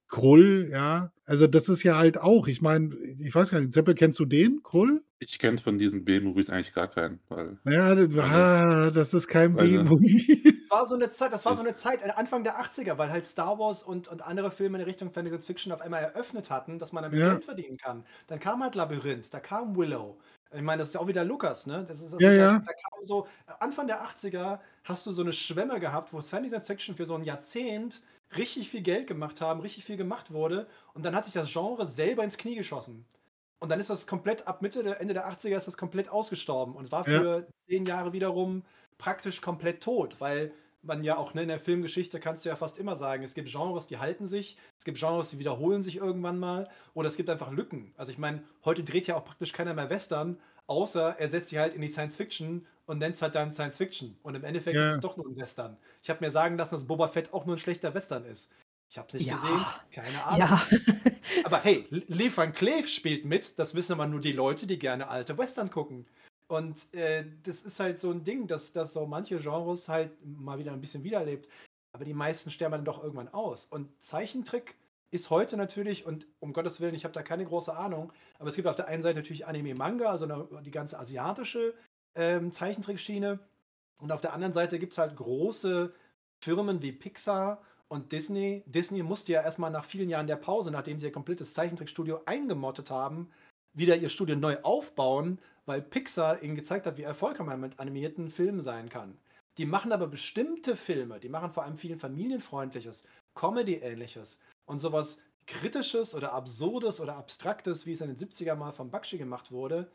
Krull, ja. Also das ist ja halt auch, ich meine, ich weiß gar nicht, Seppel, kennst du den, Krull? Ich kenne von diesen B-Movies eigentlich gar keinen, weil Ja, meine ah, das ist kein meine B-Movie. War so 'ne Zeit das war so 'ne Zeit, äh, Anfang der 80er, weil halt Star Wars und und andere Filme in Richtung Fantasy Science Fiction auf einmal eröffnet hatten, dass man damit Ja. Geld verdienen kann. Dann kam halt Labyrinth, da kam Willow. Ich meine, das ist ja auch wieder Lucas, ne? Das ist also Ja, da ja. da kam so Anfang der 80er hast du so 'ne Schwemme gehabt, wo's Fantasy Science Fiction für so 'n Jahrzehnt richtig viel Geld gemacht haben, richtig viel gemacht wurde und dann hat sich das Genre selber ins Knie geschossen. Und dann ist das komplett ab Mitte der Ende der 80er ist das komplett ausgestorben und es war Ja. für 10 Jahre wiederum praktisch komplett tot, weil man ja auch, ne, in der Filmgeschichte kannst du ja fast immer sagen, es gibt Genres, die halten sich, es gibt Genres, die wiederholen sich irgendwann mal oder es gibt einfach Lücken. Also, ich meine, heute dreht ja auch praktisch keiner mehr Western, außer er setzt sie halt in die Science Fiction und nennt's halt dann Science Fiction und im Endeffekt ist Ja. es doch nur 'n Western. Ich habe mir sagen lassen, dass Boba Fett auch nur 'n schlechter Western ist. Ich habe es nicht Ja. gesehen, keine Ahnung. Ja. Aber hey, Lee Van Cleef spielt mit, das wissen aber nur die Leute, die gerne alte Western gucken. Und, äh, das ist halt so 'n Ding, dass dass so manche Genres halt mal wieder 'n bisschen wiederlebt, aber die meisten sterben dann doch irgendwann aus. Und Zeichentrick ist heute natürlich und um Gottes Willen, ich habe da keine große Ahnung, aber es gibt auf der einen Seite natürlich Anime, Manga, also die ganze asiatische, ähm, Zeichentrickschiene und auf der anderen Seite gibt's halt große Firmen wie Pixar und Disney. Disney musste ja erst mal nach vielen Jahren der Pause, nachdem sie ihr komplettes Zeichentrickstudio eingemottet haben, wieder ihr Studio neu aufbauen, weil Pixar ihnen gezeigt hat, wie erfolgreich man mit animierten Filmen sein kann. Die machen aber bestimmte Filme, die machen vor allem viel familienfreundliches, Comedy-ähnliches und so was Kritisches oder Absurdes oder Abstraktes, wie es in den 70er mal von Bakshi gemacht wurde,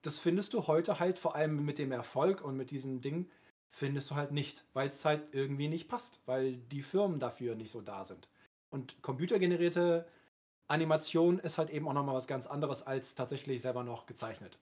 das findest du heute halt vor allem mit dem Erfolg und mit diesem Ding findest du halt nicht, weil's halt irgendwie nicht passt, weil die Firmen dafür nicht so da sind. Und computergenerierte Animation ist halt eben auch noch mal was ganz anderes als tatsächlich selber noch gezeichnet.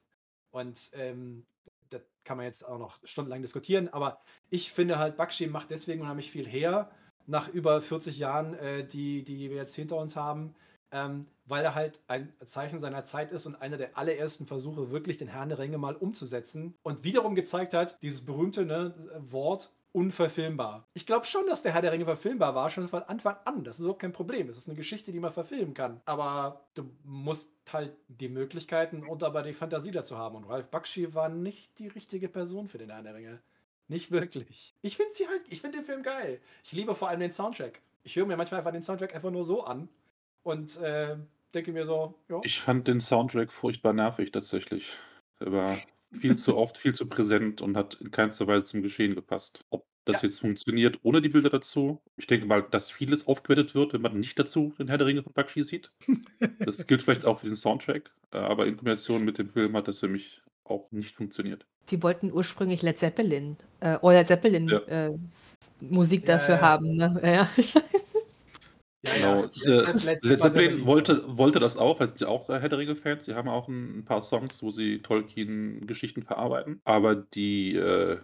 Und, ähm, das kann man jetzt auch noch stundenlang diskutieren, aber ich finde halt, Bakshi macht deswegen unheimlich viel her, nach über 40 Jahren, äh, die die wir jetzt hinter uns haben, ähm, weil er halt ein Zeichen seiner Zeit ist und einer der allerersten Versuche, wirklich den Herrn der Ringe mal umzusetzen und wiederum gezeigt hat, dieses berühmte, ne, Wort unverfilmbar. Ich glaube schon, dass der Herr der Ringe verfilmbar war, schon von Anfang an. Das ist überhaupt kein Problem. Es ist 'ne Geschichte, die man verfilmen kann. Aber du musst halt die Möglichkeiten und aber die Fantasie dazu haben. Und Ralph Bakshi war nicht die richtige Person für den Herrn der Ringe. Nicht wirklich. Ich finde sie halt ich finde den Film geil. Ich liebe vor allem den Soundtrack. Ich höre mir manchmal einfach den Soundtrack einfach nur so an und, äh, denke mir so: „Ja.“ Ich fand den Soundtrack furchtbar nervig tatsächlich. Er war viel zu oft, viel zu präsent und hat in keinster Weise zum Geschehen gepasst. Ob das Ja. jetzt funktioniert ohne die Bilder dazu ich denke mal, dass vieles aufgewertet wird, wenn man nicht dazu den Herr der Ringe von Bakshi sieht. Das gilt vielleicht auch für den Soundtrack, aber in Kombination mit dem Film hat das für mich auch nicht funktioniert. Die wollten ursprünglich Led Zeppelin äh, oder Zeppelin, Ja. äh, Musik dafür ja. haben, ne? Ja, Genau. ja. Äh, Led Zeppelin wollte wollte das auch, weil sind ja auch, Herr der Ringe-Fans. Sie haben auch 'n 'n paar Songs, wo sie Tolkien-Geschichten verarbeiten. Aber die, äh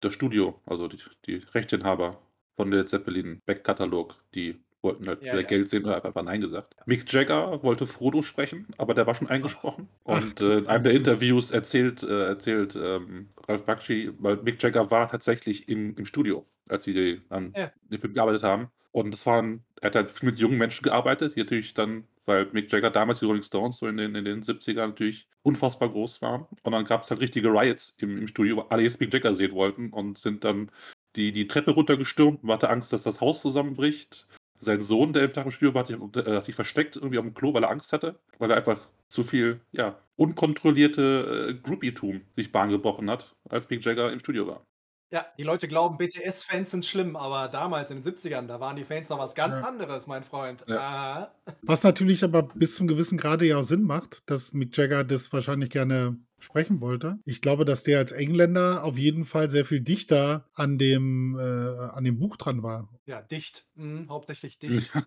das Studio, also die die Rechteinhaber von Led Zeppelin Backkatalog, die wollten halt Ja, ja. Geld sehen haben einfach nein gesagt. Mick Jagger wollte Frodo sprechen, aber der war schon eingesprochen. Und, äh, in einem der. Interviews erzählt äh, erzählt, ähm, Ralph Bakshi weil Mick Jagger war tatsächlich im im Studio, als sie an Ja. dem Film gearbeitet haben. Und das waren er hat halt viel mit jungen Menschen gearbeitet, die natürlich dann weil Mick Jagger damals die Rolling Stones so in den in den 70ern natürlich unfassbar groß waren. Und dann gab's halt richtige Riots im im Studio, wo alle jetzt Mick Jagger sehen wollten und sind dann die die Treppe runtergestürmt und hatte Angst, dass das Haus zusammenbricht. Sein Sohn, der im Tag im Studio war, hat sich äh, hat sich versteckt irgendwie aufm Klo, weil er Angst hatte, weil er einfach zu viel, ja, unkontrollierte, äh, Groupie-tum sich Bahn gebrochen hat, als Mick Jagger im Studio war. Ja, die Leute glauben, BTS-Fans sind schlimm, aber damals in den 70ern, da waren die Fans noch was ganz Ja. anderes, mein Freund. Ja. Was natürlich aber bis zum gewissen Grade ja auch Sinn macht, dass Mick Jagger das wahrscheinlich gerne sprechen wollte. Ich glaube, dass der als Engländer auf jeden Fall sehr viel dichter an dem äh, an dem Buch dran war. Ja, dicht. Mhm, hauptsächlich dicht. Ja,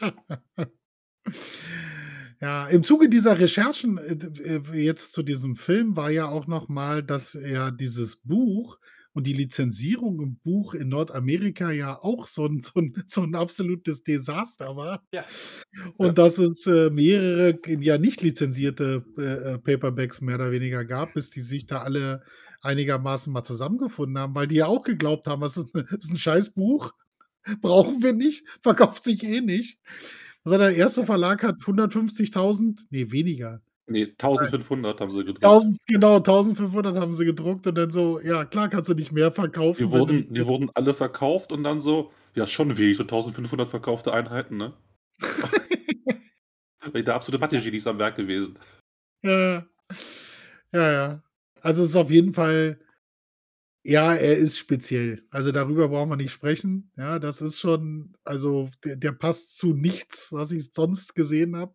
im Zuge dieser Recherchen, äh, äh, jetzt zu diesem Film war ja auch noch mal, dass ja dieses Buch und die Lizenzierung im Buch in Nordamerika ja auch so 'n so 'n so 'n absolutes Desaster war. Ja. Und Ja. dass es, äh, mehrere ja nicht lizenzierte, äh, Paperbacks mehr oder weniger gab, bis die sich da alle einigermaßen mal zusammengefunden haben, weil die ja auch geglaubt haben, das ist ist 'n Scheißbuch, brauchen wir nicht, verkauft sich eh nicht. Also, der erste. Verlag hat 150.000 ne, weniger. Ne, 1500 haben sie gedruckt. 1000 genau, 1500 haben sie gedruckt und dann so: „Ja, klar kannst du nicht mehr verkaufen, Die wurden die mehr“ wurden alle verkauft und dann so: „Ja, schon wenig, so 1500 verkaufte Einheiten, ne?“ Wieder absolute Mathe-Genies am Werk gewesen. Ja. Ja, ja. Also, es ist auf jeden Fall ja, er ist speziell. Also, darüber brauchen wir nicht sprechen. Ja, das ist schon also, der der passt zu nichts, was ich sonst gesehen habe.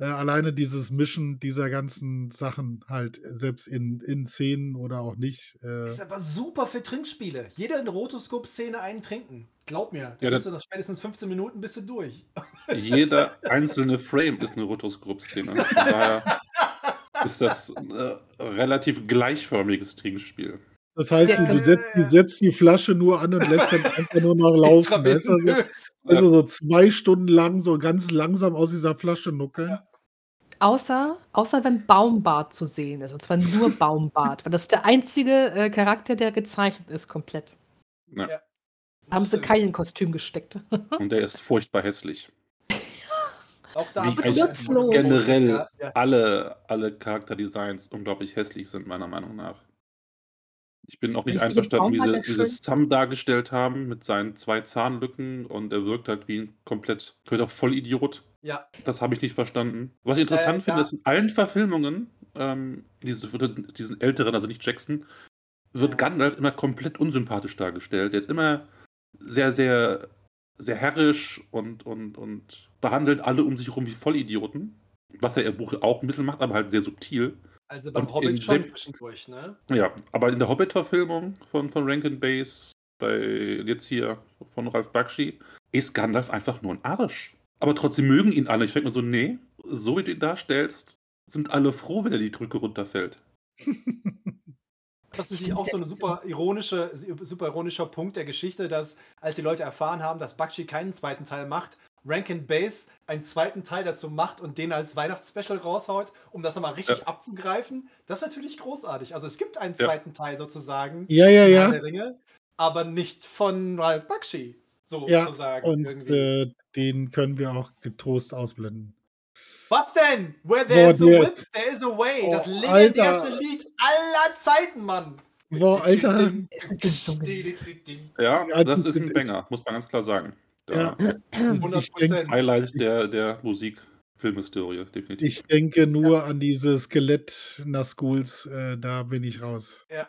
Äh, alleine dieses Mischen dieser ganzen Sachen halt, äh, selbst in in Szenen oder auch nicht, äh Ist aber super für Trinkspiele. Jede in Rotoscope-Szene einen trinken. Glaub mir, da Ja, bist du nach spätestens 15 Minuten bist du durch. Jeder einzelne Frame ist 'ne Rotoscope-Szene. Von daher ist das 'n, äh, relativ gleichförmiges Trinkspiel. Das heißt, du du setzt du setzt die Flasche nur an und lässt dann einfach nur noch laufen? Also also, so 2 Stunden lang so ganz langsam aus dieser Flasche nuckeln. Ja. Außer außer wenn Baumbart zu sehen ist, und zwar nur Baumbart, weil das ist der einzige, äh, Charakter, der gezeichnet ist komplett. Ja. Ja. Haben sie keinen in Kostüm gesteckt. Und der ist furchtbar hässlich. Auch da Wie haben wir eigentlich nutzlos. generell Ja, ja. alle alle Charakterdesigns unglaublich hässlich sind, meiner Meinung nach. Ich bin auch nicht Richtige einverstanden, wie sie der sie Sam dargestellt haben mit seinen 2 Zahnlücken und er wirkt halt wie 'n komplett kompletter Vollidiot. Ja. Das habe ich nicht verstanden. Was ich interessant Äh, finde, da ist in allen Verfilmungen, ähm, diese diesen älteren, also nicht Jackson, wird Ja. Gandalf immer komplett unsympathisch dargestellt. Der ist immer sehr, sehr sehr herrisch und und und behandelt alle um sich herum wie Vollidioten, was er im Buch auch 'n bisschen macht, aber halt sehr subtil. Also, beim Und Hobbit schon zwischendurch, ne? Ja, aber in der Hobbit-Verfilmung von von Rankin Bass, bei jetzt hier von Ralph Bakshi, ist Gandalf einfach nur 'n Arsch. Aber trotzdem mögen ihn alle. Ich denke mir so: „Ne, so wie du ihn darstellst, sind alle froh, wenn er die Brücke runterfällt.“ Das ist auch so ist super ironische super ironischer Punkt der Geschichte, dass, als die Leute erfahren haben, dass Bakshi keinen 2. Teil macht, Rankin Bass einen 2. Teil dazu macht und den als Weihnachtsspecial raushaut, um das noch mal richtig Ja. abzugreifen. Das ist natürlich großartig. Also, es gibt einen Ja. 2. Teil sozusagen Ja, ja, ja. der Ringe, aber nicht von Ralph Bakshi, Ja, sozusagen und, irgendwie. äh, den können wir auch getrost ausblenden. Was denn? Where Boah, there's a whip, there is a way. Oh, Das legendärste. Lied aller Zeiten, Mann. Boah, Alter. Ja, das ist 'n ich- Banger, muss man ganz klar sagen. Ja. Da Ich 100 denke Highlight der der Musik-Filmhistorie, definitiv. ich denke nur an diese Skelett-Nazguls, äh, da bin ich raus. Ja.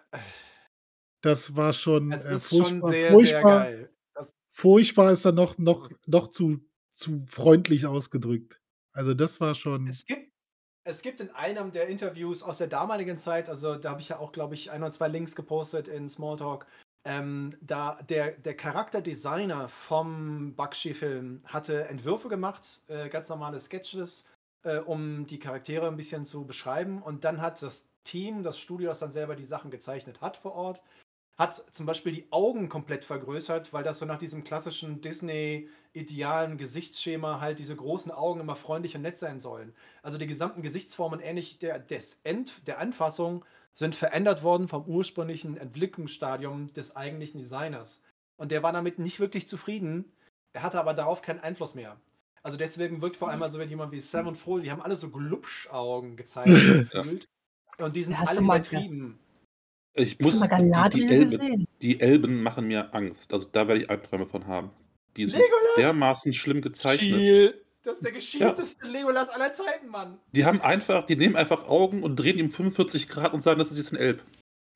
Das war schon, Es äh, ist schon furchtbar sehr, sehr furchtbar geil. Das furchtbar ist dann noch noch noch zu zu freundlich ausgedrückt. Also, das war schon Es gibt es gibt in einem der Interviews aus der damaligen Zeit, also, da habe ich ja auch, glaube ich, 1 oder 2 Links gepostet in Smalltalk, ähm, da der der Charakterdesigner vom Bakshi-Film hatte Entwürfe gemacht, äh, ganz normale Sketches, äh, um die Charaktere 'n bisschen zu beschreiben. Und dann hat das Team, das Studio, das dann selber die Sachen gezeichnet hat vor Ort, hat zum Beispiel die Augen komplett vergrößert, weil das so nach diesem klassischen Disney-idealen Gesichtsschema halt diese großen Augen immer freundlich und nett sein sollen. Also, die gesamten Gesichtsformen ähnlich der des End der Anfassung sind verändert worden vom ursprünglichen Entwicklungsstadium des eigentlichen Designers. Und der war damit nicht wirklich zufrieden. Er hatte aber darauf keinen Einfluss mehr. Also, deswegen wirkt vor allem mal so jemand wie Sam und Frohl, die haben alle so Glubschaugen gezeichnet Ja. gefühlt. Und die sind Hast alle du mal übertrieben. Ich Hast du muss mal die die Galadriel Elben gesehen? die Elben machen mir Angst. Also, da werde ich Albträume von haben. Die sind Legolas! dermaßen schlimm gezeichnet. Chill. Das ist der Ja. geschielteste Legolas aller Zeiten, Mann. Die haben einfach die nehmen einfach Augen und drehen um 45 Grad und sagen, das ist jetzt 'n Elb.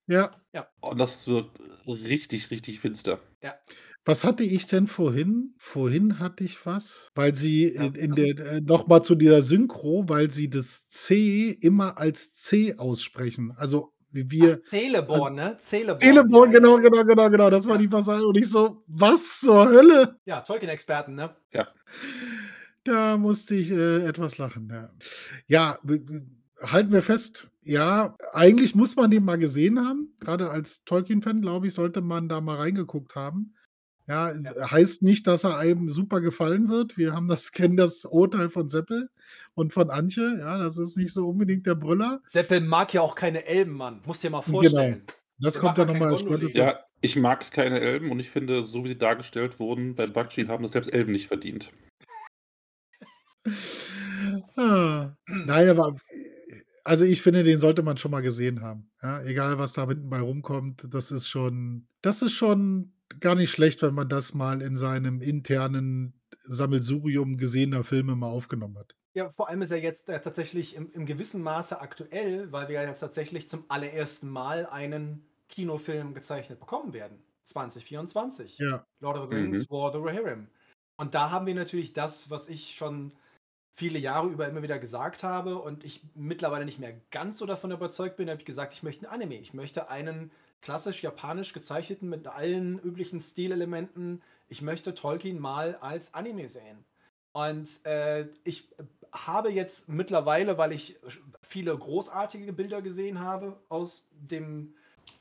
Ja. Ja. Und das wirkt richtig, richtig finster. Ja. Was hatte ich denn vorhin? Vorhin hatte ich was, weil sie Ja, in in der äh, noch mal zu dieser Synchro, weil sie das C immer als C aussprechen. Also, wie Ach, wir also Celeborn, ne? Celeborn, Celeborn, ja, ja. genau, genau, genau, genau. Das war Ja. die Passage und ich so: „Was zur Hölle?“ Ja, Tolkien-Experten, ne? Ja. Da musste ich, äh, etwas lachen, ja. Ja, halten wir fest, ja, eigentlich muss man den mal gesehen haben. Grade als Tolkien-Fan, glaube ich, sollte man da mal reingeguckt haben. Ja, Ja. heißt nicht, dass er einem super gefallen wird. Wir haben das kennen das Urteil von Seppel und von Antje. Ja, das ist nicht so unbedingt der Brüller. Seppel mag ja auch keine Elben, Mann. Musst dir mal Genau. vorstellen. Das Der kommt ja gar noch kein mal später. Ja, ich mag keine Elben und ich finde, so wie sie dargestellt wurden bei Bakshi, haben das selbst Elben nicht verdient. Ah, nein, aber also ich finde, den sollte man schon mal gesehen haben. Ja, egal, was da hinten bei rumkommt, das ist schon das ist schon gar nicht schlecht, wenn man das mal in seinem internen Sammelsurium gesehener Filme mal aufgenommen hat. Ja, vor allem ist er jetzt äh, tatsächlich im, im gewissen Maße aktuell, weil wir jetzt tatsächlich zum allerersten Mal einen Kinofilm gezeichnet bekommen werden. 2024. Ja. Lord of the Rings, War of the Rohirrim. Und da haben wir natürlich das, was ich schon viele Jahre über immer wieder gesagt habe und ich mittlerweile nicht mehr ganz so davon überzeugt bin, habe ich gesagt, ich möchte ein Anime. Ich möchte einen klassisch japanisch gezeichneten mit allen üblichen Stilelementen. Ich möchte Tolkien mal als Anime sehen. Und äh, ich habe jetzt mittlerweile, weil ich viele großartige Bilder gesehen habe aus dem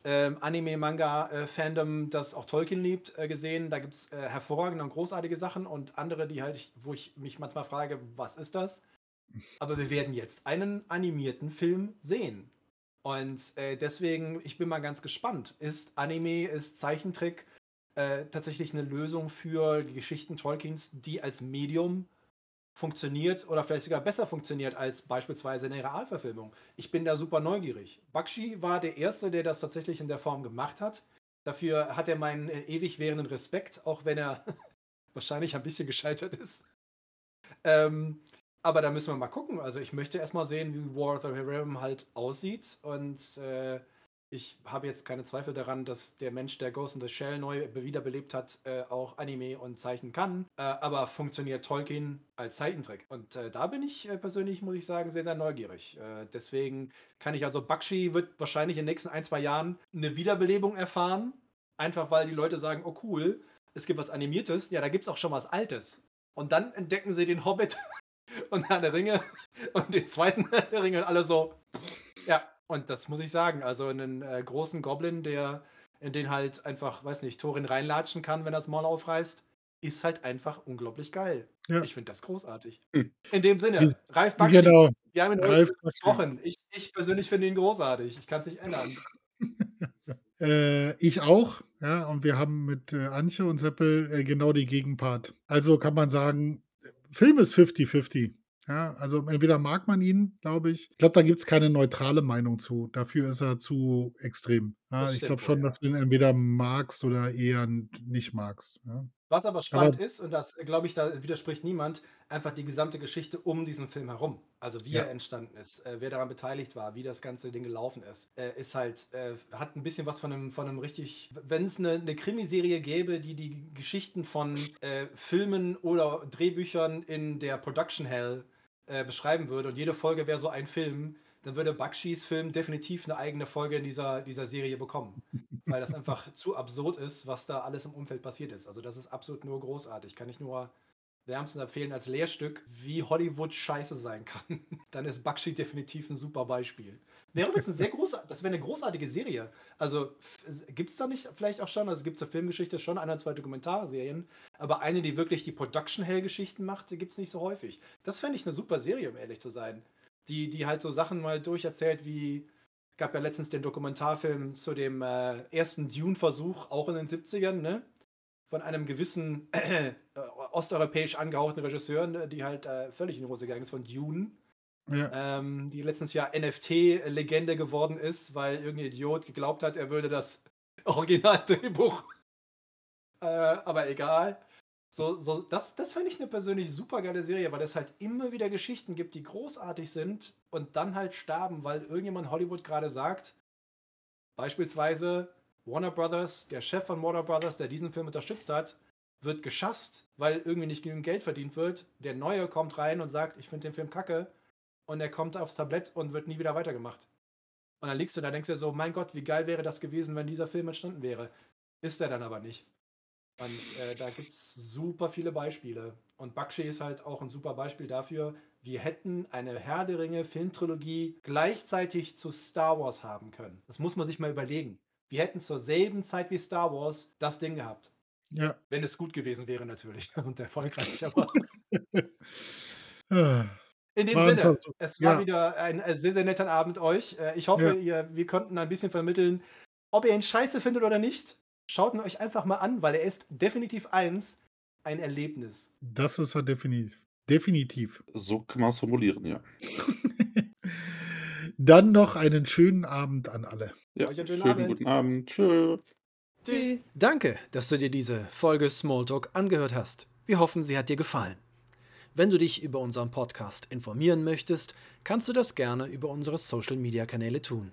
ähm, Anime-Manga-Fandom, das auch Tolkien liebt, äh, gesehen. Da gibt es äh, hervorragende und großartige Sachen und andere, die halt, wo ich mich manchmal frage, was ist das? Aber wir werden jetzt einen animierten Film sehen. Und äh, deswegen, ich bin mal ganz gespannt. Ist Anime, ist Zeichentrick äh, tatsächlich eine Lösung für die Geschichten Tolkiens, die als Medium funktioniert oder vielleicht sogar besser funktioniert als beispielsweise eine Realverfilmung. Ich bin da super neugierig. Bakshi war der Erste, der das tatsächlich in der Form gemacht hat. Dafür hat er meinen äh, ewig währenden Respekt, auch wenn er wahrscheinlich ein bisschen gescheitert ist. Ähm, aber da müssen wir mal gucken. Also ich möchte erstmal sehen, wie War of the Realm halt aussieht und äh, ich habe jetzt keine Zweifel daran, dass der Mensch, der Ghost in the Shell neu wiederbelebt hat, äh, auch Anime und Zeichen kann. Äh, aber funktioniert Tolkien als Zeichentrick? Und äh, da bin ich äh, persönlich, muss ich sagen, sehr, sehr neugierig. Äh, deswegen kann ich also, Bakshi wird wahrscheinlich in den nächsten ein, zwei Jahren eine Wiederbelebung erfahren. Einfach weil die Leute sagen, oh cool, es gibt was Animiertes. Ja, da gibt es auch schon was Altes. Und dann entdecken sie den Hobbit und Herr der Ringe und den zweiten Herr der Ringe und alle so, ja, und das muss ich sagen, also einen äh, großen Goblin, der in den halt einfach, weiß nicht, Thorin reinlatschen kann, wenn er das Maul aufreißt, ist halt einfach unglaublich geil. Ja. Ich finde das großartig. Hm. In dem Sinne, Dies- Ralf Bakshi, Genau. wir haben ihn Ralf gesprochen. Ich, ich persönlich finde ihn großartig. Ich kann es nicht ändern. Äh, ich auch, ja, und wir haben mit äh, Antje und Seppel äh, genau die Gegenpart. Also kann man sagen, Film ist 50-50. Ja, also entweder mag man ihn, glaube ich. Ich glaube, da gibt es keine neutrale Meinung zu. Dafür ist er zu extrem. Ja, Das ich glaube schon, ja. dass du ihn entweder magst oder eher nicht magst. Ja. Was aber spannend ist, und das glaube ich, da widerspricht niemand, einfach die gesamte Geschichte um diesen Film herum. Also wie Ja. er entstanden ist, äh, wer daran beteiligt war, wie das ganze Ding gelaufen ist, äh, ist halt, äh, hat ein bisschen was von einem, von einem richtig, wenn es eine, eine Krimiserie gäbe, die die Geschichten von äh, Filmen oder Drehbüchern in der Production Hell äh, beschreiben würde und jede Folge wäre so ein Film, dann würde Bakshis Film definitiv eine eigene Folge in dieser, dieser Serie bekommen. Weil das einfach zu absurd ist, was da alles im Umfeld passiert ist. Also das ist absolut nur großartig. Kann ich nur wärmstens empfehlen als Lehrstück, wie Hollywood scheiße sein kann. Dann ist Bakshi definitiv ein super Beispiel. Wäre übrigens ein sehr groß, das wäre eine großartige Serie. Also gibt es da nicht vielleicht auch schon, also gibt es der Filmgeschichte schon ein, zwei Dokumentarserien, aber eine, die wirklich die Production-Hell-Geschichten macht, die gibt es nicht so häufig. Das fände ich eine super Serie, um ehrlich zu sein. Die, die halt so Sachen mal durcherzählt, wie es gab ja letztens den Dokumentarfilm zu dem äh, ersten Dune-Versuch, auch in den 70ern, ne? Von einem gewissen äh, osteuropäisch angehauchten Regisseur, ne, die halt äh, völlig in die Hose gegangen ist, von Dune Ja. ähm, die letztens ja NFT-Legende geworden ist, weil irgendein Idiot geglaubt hat, er würde das Originaldrehbuch. Äh, aber egal. So, so, das das finde ich eine persönlich super geile Serie, weil es halt immer wieder Geschichten gibt, die großartig sind und dann halt sterben, weil irgendjemand Hollywood gerade sagt, beispielsweise Warner Brothers, der Chef von Warner Brothers, der diesen Film unterstützt hat, wird geschasst, weil irgendwie nicht genügend Geld verdient wird. Der Neue kommt rein und sagt, ich finde den Film kacke und er kommt aufs Tablett und wird nie wieder weitergemacht. Und dann liegst du da, denkst dir so, mein Gott, wie geil wäre das gewesen, wenn dieser Film entstanden wäre. Ist er dann aber nicht. Und äh, da gibt es super viele Beispiele. Und Bakshi ist halt auch ein super Beispiel dafür, wir hätten eine Herr der Ringe Filmtrilogie gleichzeitig zu Star Wars haben können. Das muss man sich mal überlegen. Wir hätten zur selben Zeit wie Star Wars das Ding gehabt. Ja. Wenn es gut gewesen wäre natürlich und erfolgreich. Aber. In dem War Sinne, es war Ja. wieder ein äh, sehr, sehr netter Abend euch. Äh, Ich hoffe, ihr, wir konnten ein bisschen vermitteln, ob ihr ihn scheiße findet oder nicht. Schaut ihn euch einfach mal an, weil er ist definitiv eins, ein Erlebnis. Das ist er definitiv. Definitiv. So kann man es formulieren, ja. Dann noch einen schönen Abend an alle. Ja, Euch einen schönen schönen Abend. guten Abend. Tschö. Tschüss. Danke, dass du dir diese Folge Smalltalk angehört hast. Wir hoffen, sie hat dir gefallen. Wenn du dich über unseren Podcast informieren möchtest, kannst du das gerne über unsere Social Media Kanäle tun.